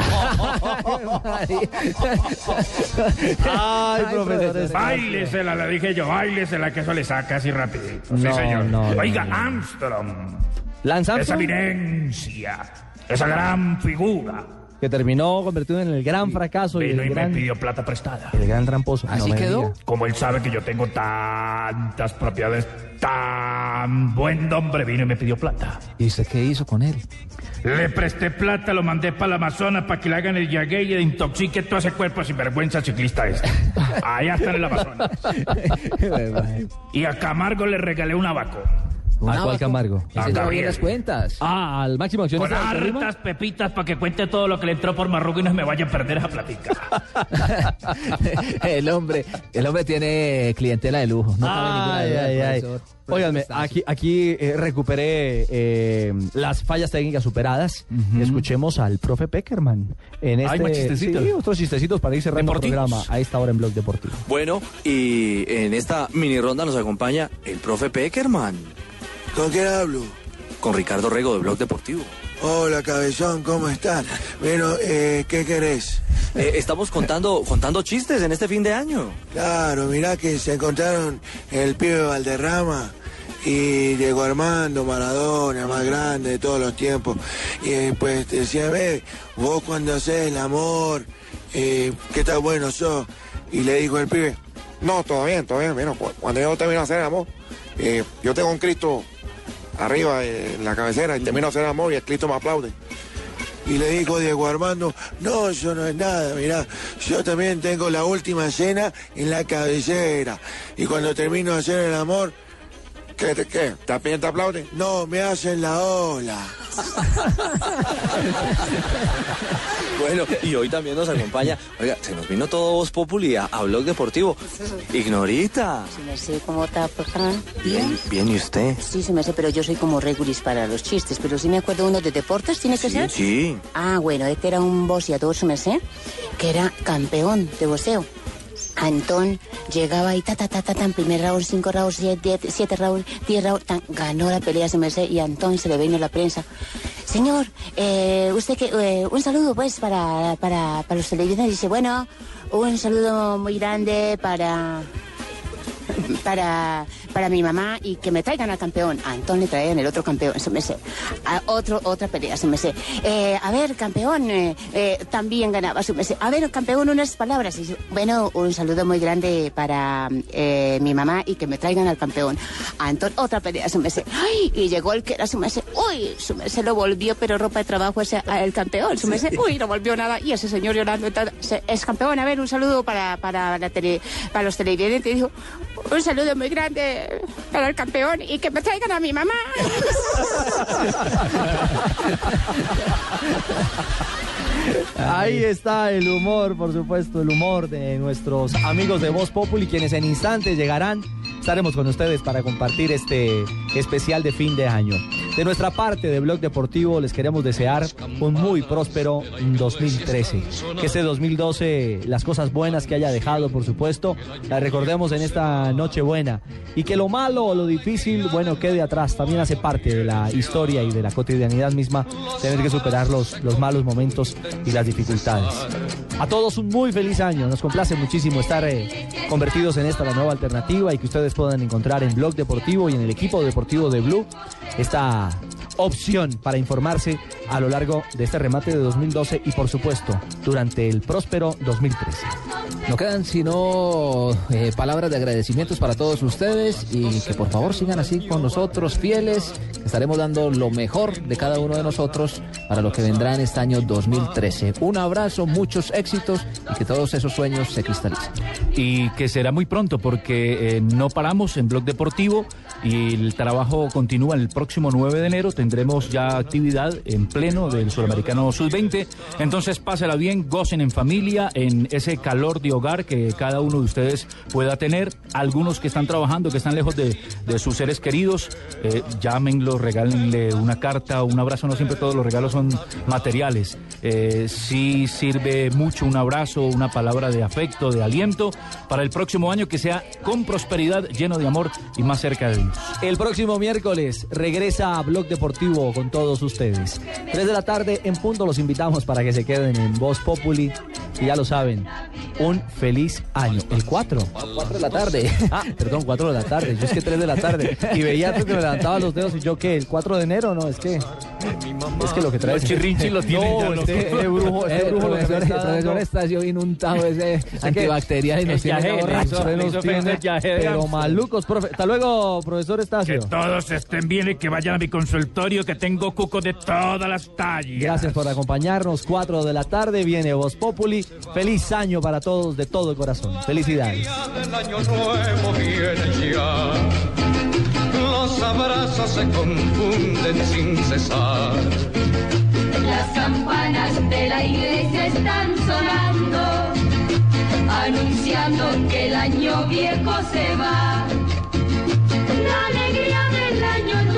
Ay, profesor.
Báilesela, le dije yo, báilesela, que eso le saca así rapidito. sí,
No,
señor.
no,
Oiga,
no.
Armstrong.
Lance
Esa
Armstrong,
eminencia, esa gran figura.
Que terminó convertido en el gran fracaso y
Vino
el
y
gran,
me pidió plata prestada.
el gran tramposo.
¿Así quedó?
Como él sabe que yo tengo tantas propiedades, tan buen hombre, vino y me pidió plata.
¿Y usted qué hizo con él?
Le presté plata, lo mandé para la Amazonas para que le hagan el yagué y le intoxique todo ese cuerpo sin vergüenza ciclista este. Allá está en el Amazonas. Y a Camargo le regalé un abaco.
¿Un
¿A cuál? Camargo?
Ese las cuentas.
Ah, al máximo
Con
del Tolima.
hartas pepitas para que cuente todo lo que le entró por marrugo y no me vaya a perder esa platica.
el hombre, el hombre tiene clientela de lujo. No cabe
Ay,
duda,
ay, ay.
profesor.
Óiganme,
Profesor
aquí, aquí eh, recuperé eh, las fallas técnicas superadas. Escuchemos al profe Peckerman. En este,
Ay, más chistecitos.
Sí, otros chistecitos para ir cerrando el programa a esta hora en Blog Deportivo.
Bueno, y en esta mini ronda nos acompaña el profe Peckerman.
¿Con quién hablo?
Con Ricardo Rego de Blog Deportivo.
Hola, cabezón, ¿cómo estás? Bueno, eh, ¿qué querés?
Eh, estamos contando, contando chistes en este fin de año.
Claro, mirá que se encontraron el pibe Valderrama y Diego Armando Maradona, más grande de todos los tiempos. Y eh, pues decía, ve, vos cuando haces el amor, eh, ¿qué tan bueno sos? Y le dijo el pibe, no, todo bien, todo bien. Bueno, cu- cuando yo termino de hacer el amor, eh, yo tengo un Cristo arriba en la cabecera y termino de hacer el amor y el Cristo me aplaude. Y le dijo Diego Armando, no, eso no es nada, mirá, yo también tengo la última cena en la cabecera. Y cuando termino de hacer el amor, ¿qué? te- qué? ¿También te aplauden? No, me hacen la ola.
Bueno, y hoy también nos acompaña, oiga, se nos vino todo Voz Populi a, a Blog Deportivo. Ignorita.
Sí, me sé cómo está, por favor.
Bien, bien, ¿y usted?
Sí, se me sé, pero yo soy como regulis para los chistes. Pero sí me acuerdo uno de deportes, ¿tiene que ser?
Sí.
Ah, bueno, este era un boxeador, se me sé, que era campeón de boxeo. Antón llegaba y ta, ta, ta, ta, tan, primer round, cinco rounds, siete, siete rounds, diez rounds, tan, ganó la pelea, se me hace, y Antón se le vino la prensa. Señor, eh, usted que, eh, un saludo pues para, para, para los televidentes. Dice, bueno, un saludo muy grande para, para, para mi mamá y que me traigan al campeón. A Antón le traían el otro campeón, se me sé. A otro, otra pelea, se me sé. Eh, a ver, campeón, eh, eh, también ganaba, se me sé. A ver, campeón, unas palabras. Y bueno, un saludo muy grande para eh, mi mamá y que me traigan al campeón. A Antón, otra pelea, se me sé. Ay, y llegó el que era su merced. Uy, su merced lo volvió, pero ropa de trabajo ese, el campeón. Su merced, uy, no volvió nada. Y ese señor llorando, se- es campeón. A ver, un saludo para, para, la tele, para los televidentes. Dijo, un saludo muy grande para el campeón y que me traigan a mi mamá.
Ahí está el humor, por supuesto, el humor de nuestros amigos de Voz Populi, quienes en instantes llegarán. Estaremos con ustedes para compartir este especial de fin de año. De nuestra parte de Blog Deportivo les queremos desear un muy próspero 2013. Que este 2012 las cosas buenas que haya dejado, por supuesto, las recordemos en esta noche buena. Y que lo malo o lo difícil, bueno, quede atrás. También hace parte de la historia y de la cotidianidad misma tener que superar los, los malos momentos y las dificultades. A todos un muy feliz año. Nos complace muchísimo estar eh, convertidos en esta la nueva alternativa y que ustedes puedan encontrar en Blog Deportivo y en el equipo deportivo de Blue esta opción para informarse a lo largo de este remate de 2012 y por supuesto durante el próspero 2013.
No quedan sino eh, palabras de agradecimientos para todos ustedes y que por favor sigan así con nosotros, fieles. Estaremos dando lo mejor de cada uno de nosotros para lo que vendrá en este año 2013. Un abrazo, muchos éxitos y que todos esos sueños se cristalicen.
y que será muy pronto porque eh, no paramos en Blog Deportivo y el trabajo continúa el próximo 9 de enero. Tendremos ya actividad en pleno del Sudamericano Sub-20. Entonces, pásela bien, gocen en familia, en ese calor de hogar que cada uno de ustedes pueda tener. Algunos que están trabajando, que están lejos de, de sus seres queridos, eh, llámenlo, regálenle una carta, un abrazo. No siempre todos los regalos son materiales. Eh, sí sirve mucho un abrazo, una palabra de afecto, de aliento para el próximo año que sea con prosperidad, lleno de amor y más cerca de Dios.
El próximo miércoles regresa a Blog Deportivo con todos ustedes. 3 de la tarde en punto los invitamos para que se queden en Voz Populi. Y ya lo saben, un feliz año. El 4.
4 de la tarde.
Ah, perdón, 4 de la tarde. Yo es que 3 de la tarde. Y veía tú que me levantaba los dedos y yo que el 4 de enero, no, es que es que lo que trae
Los chirrinchis los tienen
no,
ya, ¿no?
este, este brujo, este brujo lo que me está
el profesor
dando-
está así bien untado ese antibacterial y nos tiene borrachos.
pero malucos, profe. Hasta luego, profesor Estacio.
Que todos estén bien y que vayan a mi consultorio que tengo cuco de todas las tallas.
Gracias por acompañarnos. 4 de la tarde viene Voz Populi. Feliz año para todos de todo corazón. Felicidades.
El año nuevo viene ya. Los abrazos se confunden sin cesar.
Las campanas de la iglesia están sonando, anunciando que el año viejo se va la alegría del año